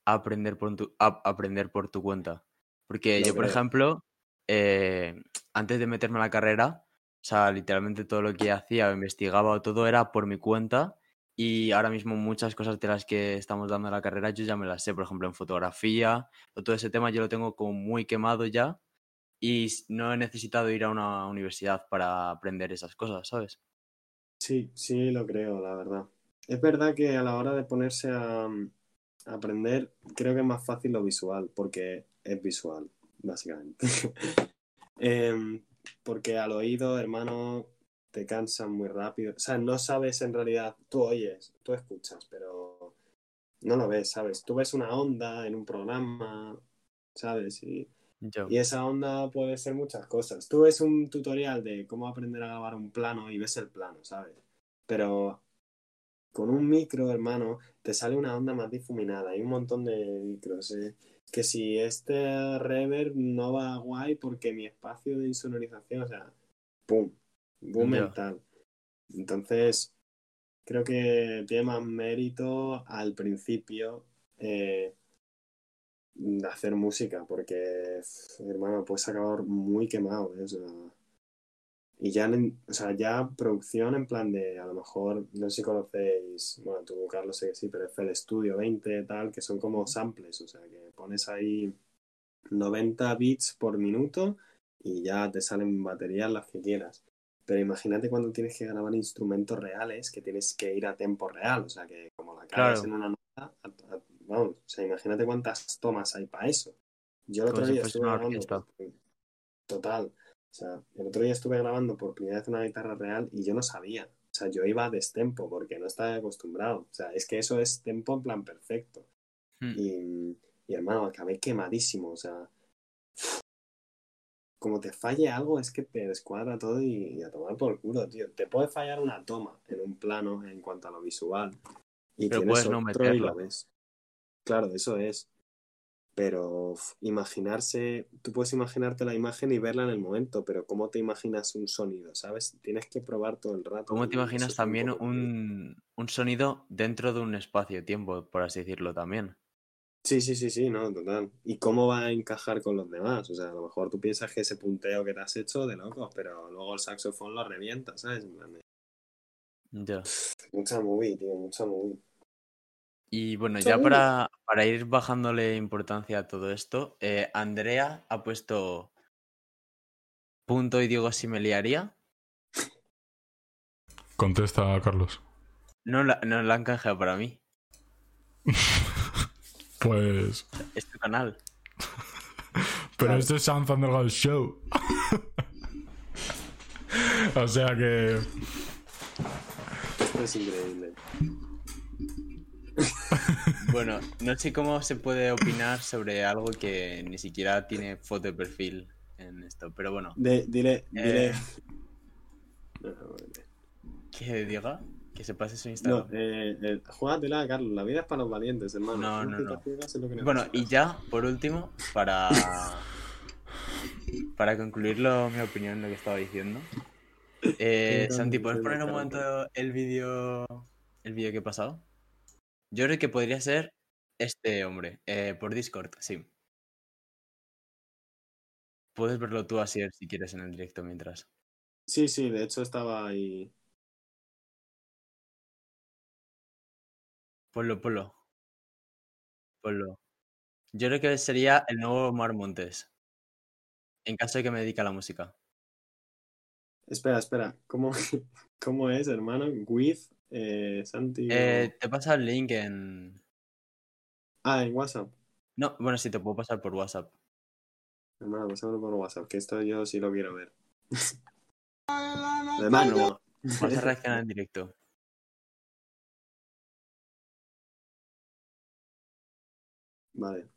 Speaker 2: a aprender, por tu, a aprender por tu cuenta? Porque yo, por ejemplo, eh, antes de meterme a la carrera, o sea, literalmente todo lo que hacía, o investigaba o todo era por mi cuenta. Y ahora mismo muchas cosas de las que estamos dando en la carrera yo ya me las sé, por ejemplo, en fotografía, todo ese tema yo lo tengo como muy quemado ya y no he necesitado ir a una universidad para aprender esas cosas, ¿sabes?
Speaker 3: Sí, sí, lo creo, la verdad. Es verdad que a la hora de ponerse a, a aprender, creo que es más fácil lo visual, porque es visual, básicamente. Em, porque al oído, hermano, te cansan muy rápido. O sea, no sabes en realidad, tú oyes, tú escuchas, pero no lo ves, ¿sabes? Tú ves una onda en un programa, ¿sabes? Y,
Speaker 2: Yo.
Speaker 3: Y esa onda puede ser muchas cosas. Tú ves un tutorial de cómo aprender a grabar un plano y ves el plano, ¿sabes? Pero con un micro, hermano, te sale una onda más difuminada. Hay un montón de micros. ¿eh? Que si este reverb no va guay porque mi espacio de insonorización, o sea, ¡pum! Boom mental. Entonces, creo que tiene más mérito al principio eh, hacer música, porque, hermano, puedes acabar muy quemado, ¿eh? O sea, y ya, o sea, ya producción en plan de, a lo mejor, no sé si conocéis, bueno, tú, Carlos, sé que sí, pero FL Studio 20, tal, que son como samples, o sea, que pones ahí 90 bits por minuto y ya te salen baterías las que quieras. Pero imagínate cuando tienes que grabar instrumentos reales, que tienes que ir a tempo real, o sea, que como la cagas
Speaker 2: Claro.
Speaker 3: en una nota, a- a- vamos, o sea, imagínate cuántas tomas hay para eso. Yo el otro día estuve grabando, total, o sea, el otro día estuve grabando por primera vez una guitarra real y yo no sabía, o sea, yo iba a destempo porque no estaba acostumbrado, o sea, es que eso es tempo en plan perfecto.
Speaker 2: Hmm.
Speaker 3: Y, y hermano, acabé quemadísimo, o sea, como te falle algo es que te descuadra todo y, y a tomar por culo, tío. Te puede fallar una toma en un plano en cuanto a lo visual. Y
Speaker 2: Pero
Speaker 3: tienes
Speaker 2: puedes no
Speaker 3: otro y
Speaker 2: meterlo.
Speaker 3: lo ves. Claro, eso es. Pero imaginarse, tú puedes imaginarte la imagen y verla en el momento, pero ¿cómo te imaginas un sonido? ¿Sabes? Tienes que probar todo el rato.
Speaker 2: ¿Cómo te imaginas
Speaker 3: un
Speaker 2: también un, un sonido dentro de un espacio-tiempo, por así decirlo también?
Speaker 3: Sí, sí, sí, sí, no, total. ¿Y cómo va a encajar con los demás? O sea, a lo mejor tú piensas que ese punteo que te has hecho de locos, pero luego el saxofón lo revienta, ¿sabes?
Speaker 2: Ya.
Speaker 3: Mucha movie, tío, mucha movie.
Speaker 2: Y bueno, ya para, para ir bajándole importancia a todo esto, eh, Andrea ha puesto punto y Diego Simeliaria.
Speaker 1: Contesta, Carlos.
Speaker 2: No la, no la han canjeado para mí.
Speaker 1: Pues.
Speaker 2: Es tu canal.
Speaker 1: Pero
Speaker 3: Claro.
Speaker 1: esto es Sam Thundergold Show. o sea que.
Speaker 3: Esto es increíble.
Speaker 2: Bueno, no sé cómo se puede opinar sobre algo que ni siquiera tiene foto de perfil en esto, pero bueno,
Speaker 3: De, dile, dile.
Speaker 2: Eh. Que diga, que se pase su
Speaker 3: No,
Speaker 2: Instagram.
Speaker 3: eh, eh, júgatela, Carlos. La vida es para los valientes, hermano.
Speaker 2: No, no, no. Bueno, y ya, por último, para, para concluir lo- mi opinión en lo que estaba diciendo. Eh, Santi, ¿puedes poner un momento el vídeo el vídeo que he pasado? Yo creo que podría ser este hombre, eh, por Discord, sí. Puedes verlo tú así si quieres en el directo mientras.
Speaker 3: Sí, sí, de hecho estaba ahí.
Speaker 2: Ponlo, ponlo. Ponlo. Yo creo que sería el nuevo Omar Montes. En caso de que me dedique a la música.
Speaker 3: Espera, espera. ¿Cómo, cómo es, hermano? With eh, Santi.
Speaker 2: Eh, te pasa el link en.
Speaker 3: Ah, en WhatsApp.
Speaker 2: No, bueno, sí, te puedo pasar por WhatsApp.
Speaker 3: Hermano, pásamelo por WhatsApp, que esto yo sí lo quiero ver. Hermano.
Speaker 2: Vas a reaccionar en directo.
Speaker 3: Vale.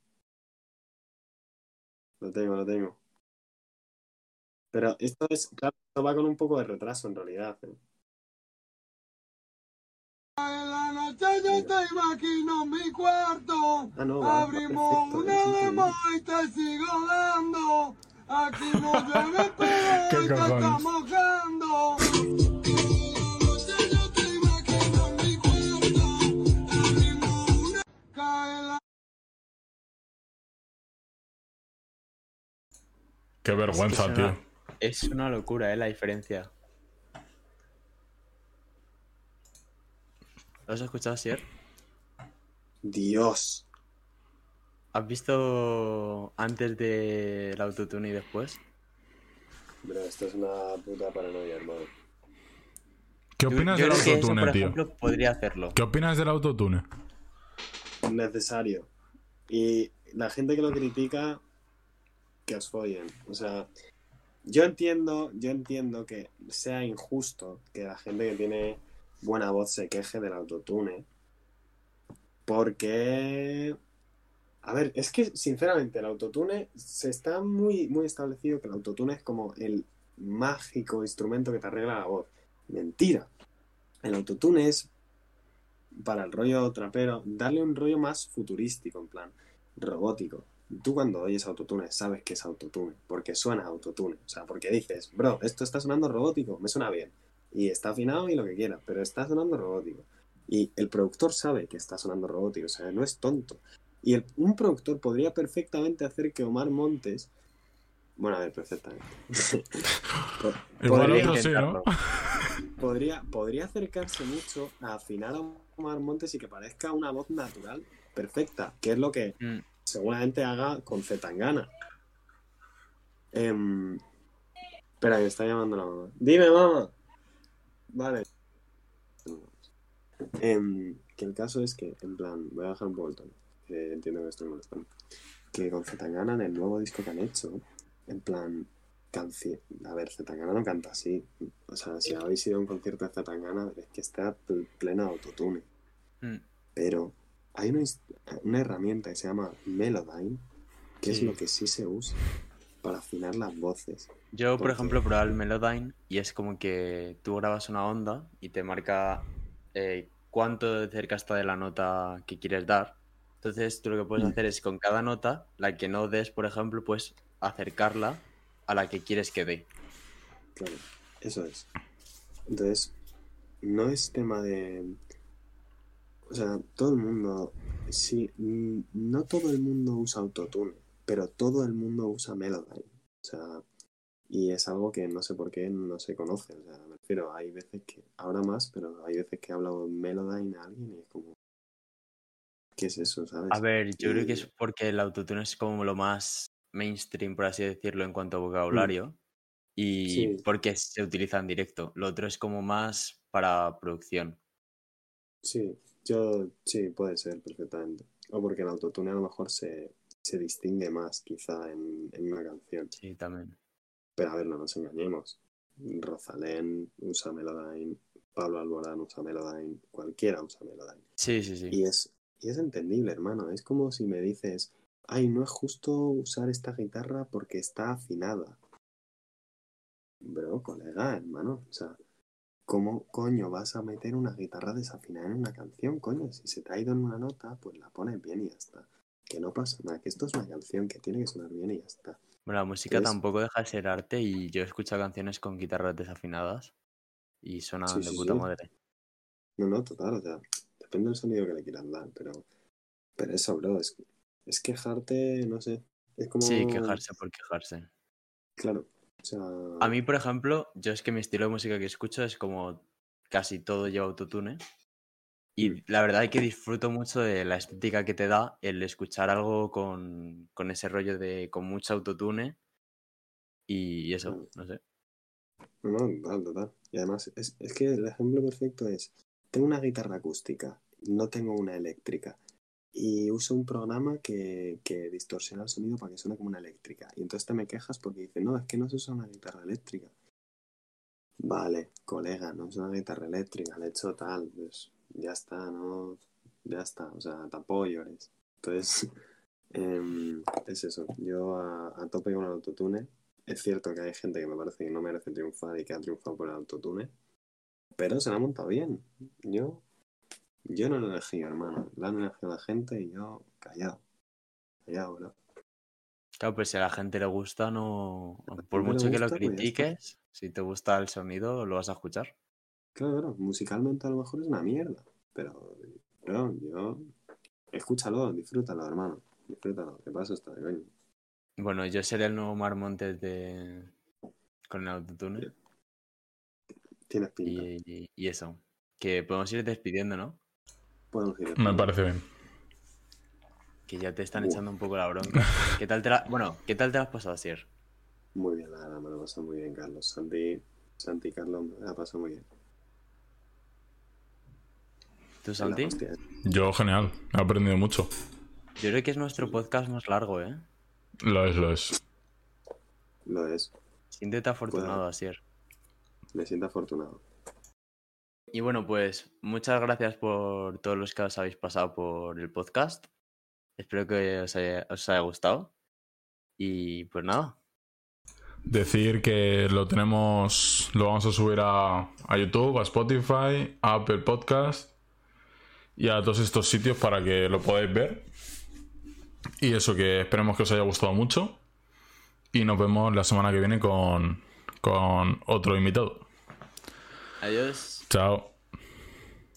Speaker 3: Lo tengo, lo tengo. Pero esto es, claro, esto va con un poco de retraso en realidad. ¿eh?
Speaker 4: En la noche yo te imagino mi cuarto.
Speaker 3: Ah, no, va, va
Speaker 4: Abrimos
Speaker 3: perfecto,
Speaker 4: una demo y te sigo dando. Aquí no llueve, pero está mojando.
Speaker 1: Qué vergüenza,
Speaker 2: es
Speaker 1: tío.
Speaker 2: una- Es una locura, ¿eh? La diferencia. ¿Lo has escuchado, Sier?
Speaker 3: Dios.
Speaker 2: ¿Has visto antes del autotune y después?
Speaker 3: Bro, esto es una puta paranoia, hermano.
Speaker 1: ¿Qué opinas
Speaker 2: yo
Speaker 1: del autotune,
Speaker 2: por
Speaker 1: tío?
Speaker 2: ejemplo, podría hacerlo.
Speaker 1: ¿Qué opinas del autotune?
Speaker 3: Necesario. Y la gente que lo critica, que os follen. O sea, yo entiendo, yo entiendo que sea injusto que la gente que tiene buena voz se queje del autotune. Porque A ver, es que sinceramente el autotune se está muy, muy establecido que el autotune es como el mágico instrumento que te arregla la voz. Mentira. El autotune es para el rollo trapero, darle un rollo más futurístico, en plan, robótico. Tú cuando oyes autotune sabes que es autotune, porque suena autotune. O sea, porque dices, bro, esto está sonando robótico, me suena bien. Y está afinado y lo que quiera, pero está sonando robótico. Y el productor sabe que está sonando robótico, o sea, no es tonto. Y el- un productor podría perfectamente hacer que Omar Montes. Bueno, a ver, perfectamente. Podría,
Speaker 1: otro sí, ¿no?
Speaker 3: podría, podría acercarse mucho a afinar a Omar Montes y que parezca una voz natural perfecta, que es lo que
Speaker 2: Mm.
Speaker 3: Seguramente haga con Zetangana. Em, espera, me está llamando la mamá. Dime, mamá. Vale. Em, que el caso es que, en plan, voy a bajar un poco el tono, entiendo que estoy molestando. Que con Zetangana en el nuevo disco que han hecho, en plan, canción. A ver, Zetangana no canta así. O sea, si habéis ido a un concierto de Zetangana, veréis que está pl- pleno de autotune.
Speaker 2: Mm.
Speaker 3: Pero hay una, una herramienta que se llama Melodyne, que es lo que sí se usa para afinar las voces.
Speaker 2: Yo, por ejemplo, probaba el Melodyne y es como que tú grabas una onda y te marca eh, cuánto de cerca está de la nota que quieres dar. Entonces, tú lo que puedes
Speaker 3: Mm.
Speaker 2: hacer es con cada nota, la que no des, por ejemplo, pues acercarla a la que quieres que dé.
Speaker 3: Claro, eso es. Entonces, no es tema de... O sea, todo el mundo... Sí, mm, no todo el mundo usa autotune, pero todo el mundo usa Melodyne. O sea, y es algo que no sé por qué no se conoce. O sea, me refiero, hay veces que... Ahora más, pero hay veces que he hablado Melodyne a alguien y es como... ¿Qué es eso, sabes?
Speaker 2: A ver, yo creo que es porque el autotune es como lo más mainstream, por así decirlo, en cuanto a vocabulario. Y
Speaker 3: Sí.
Speaker 2: porque se utiliza en directo. Lo otro es como más para producción.
Speaker 3: Sí, yo sí, puede ser perfectamente. O porque el autotune a lo mejor se, se distingue más quizá en, en una canción.
Speaker 2: Sí, también.
Speaker 3: Pero a ver, no nos engañemos. Rosalén usa Melodyne, Pablo Alborán usa Melodyne, cualquiera usa Melodyne.
Speaker 2: Sí, sí, sí.
Speaker 3: Y es, y es entendible, hermano. Es como si me dices, ay, no es justo usar esta guitarra porque está afinada. Bro, colega, hermano. O sea, ¿cómo coño vas a meter una guitarra desafinada en una canción, coño? Si se te ha ido en una nota, pues la pones bien y ya está. Que no pasa nada, que esto es una canción que tiene que sonar bien y ya está.
Speaker 2: Bueno, la música tampoco deja de ser arte y yo he escuchado canciones con guitarras desafinadas y suenan
Speaker 3: Sí,
Speaker 2: de
Speaker 3: sí,
Speaker 2: puta
Speaker 3: sí.
Speaker 2: madre.
Speaker 3: No, no, total, o sea, depende del sonido que le quieras dar, pero, pero eso, bro, es, es quejarte, no sé, es como...
Speaker 2: Sí, quejarse por quejarse.
Speaker 3: Claro, o sea...
Speaker 2: A mí, por ejemplo, yo es que mi estilo de música que escucho es como casi todo lleva autotune. Y la verdad es que disfruto mucho de la estética que te da el escuchar algo con, con ese rollo de con mucho autotune. Y eso,
Speaker 3: Claro.
Speaker 2: no sé.
Speaker 3: No, no, total, total. Y además, es, es que el ejemplo perfecto es, tengo una guitarra acústica, no tengo una eléctrica, y uso un programa que, que distorsiona el sonido para que suene como una eléctrica. Y entonces te me quejas porque dices, no, es que no se usa una guitarra eléctrica. Vale, colega, no es una guitarra eléctrica, le he hecho tal, pues ya está, no, ya está, o sea, tampoco llores. Entonces, em, es eso, yo a, a tope con el autotune. Es cierto que hay gente que me parece que no merece triunfar y que ha triunfado por el autotune, pero se la ha montado bien. Yo, yo no lo elegido, hermano. La han elegido la gente y yo callado. Callado, bro.
Speaker 2: Claro, pues si a la gente le gusta, no. Por mucho que lo
Speaker 3: pues
Speaker 2: critiques, si te gusta el sonido, lo vas a escuchar.
Speaker 3: Claro, claro, musicalmente a lo mejor es una mierda, pero, bro, yo... Escúchalo, disfrútalo, hermano. Disfrútalo, que paso está de coño.
Speaker 2: Bueno, yo seré el nuevo Mar Montes de. con el autotune.
Speaker 3: Tienes pinta.
Speaker 2: Y, y eso. Que podemos ir despidiendo, ¿no?
Speaker 3: Podemos ir.
Speaker 1: Me parece bien.
Speaker 2: Que ya te están echando un poco la bronca. ¿Qué tal te la... Bueno, ¿qué tal te la has pasado, Sier?
Speaker 3: Muy bien, la verdad, me lo he pasado muy bien, Carlos. Santi, Santi Carlos me lo ha pasado muy bien.
Speaker 2: ¿Tú,
Speaker 3: La
Speaker 2: Santi?
Speaker 1: Yo, genial. He aprendido mucho.
Speaker 2: Yo creo que es nuestro podcast más largo, ¿eh?
Speaker 1: Lo es, lo es.
Speaker 3: Lo es.
Speaker 2: Siéntete afortunado, Asier.
Speaker 3: Me siento afortunado.
Speaker 2: Y bueno, pues muchas gracias por todos los que os habéis pasado por el podcast. Espero que os haya, os haya gustado. Y pues nada.
Speaker 1: Decir que lo tenemos, lo vamos a subir a, a YouTube, a Spotify, a Apple Podcast y a todos estos sitios para que lo podáis ver. Y eso, que esperemos que os haya gustado mucho. Y nos vemos la semana que viene con, con otro invitado.
Speaker 2: Adiós.
Speaker 1: Chao.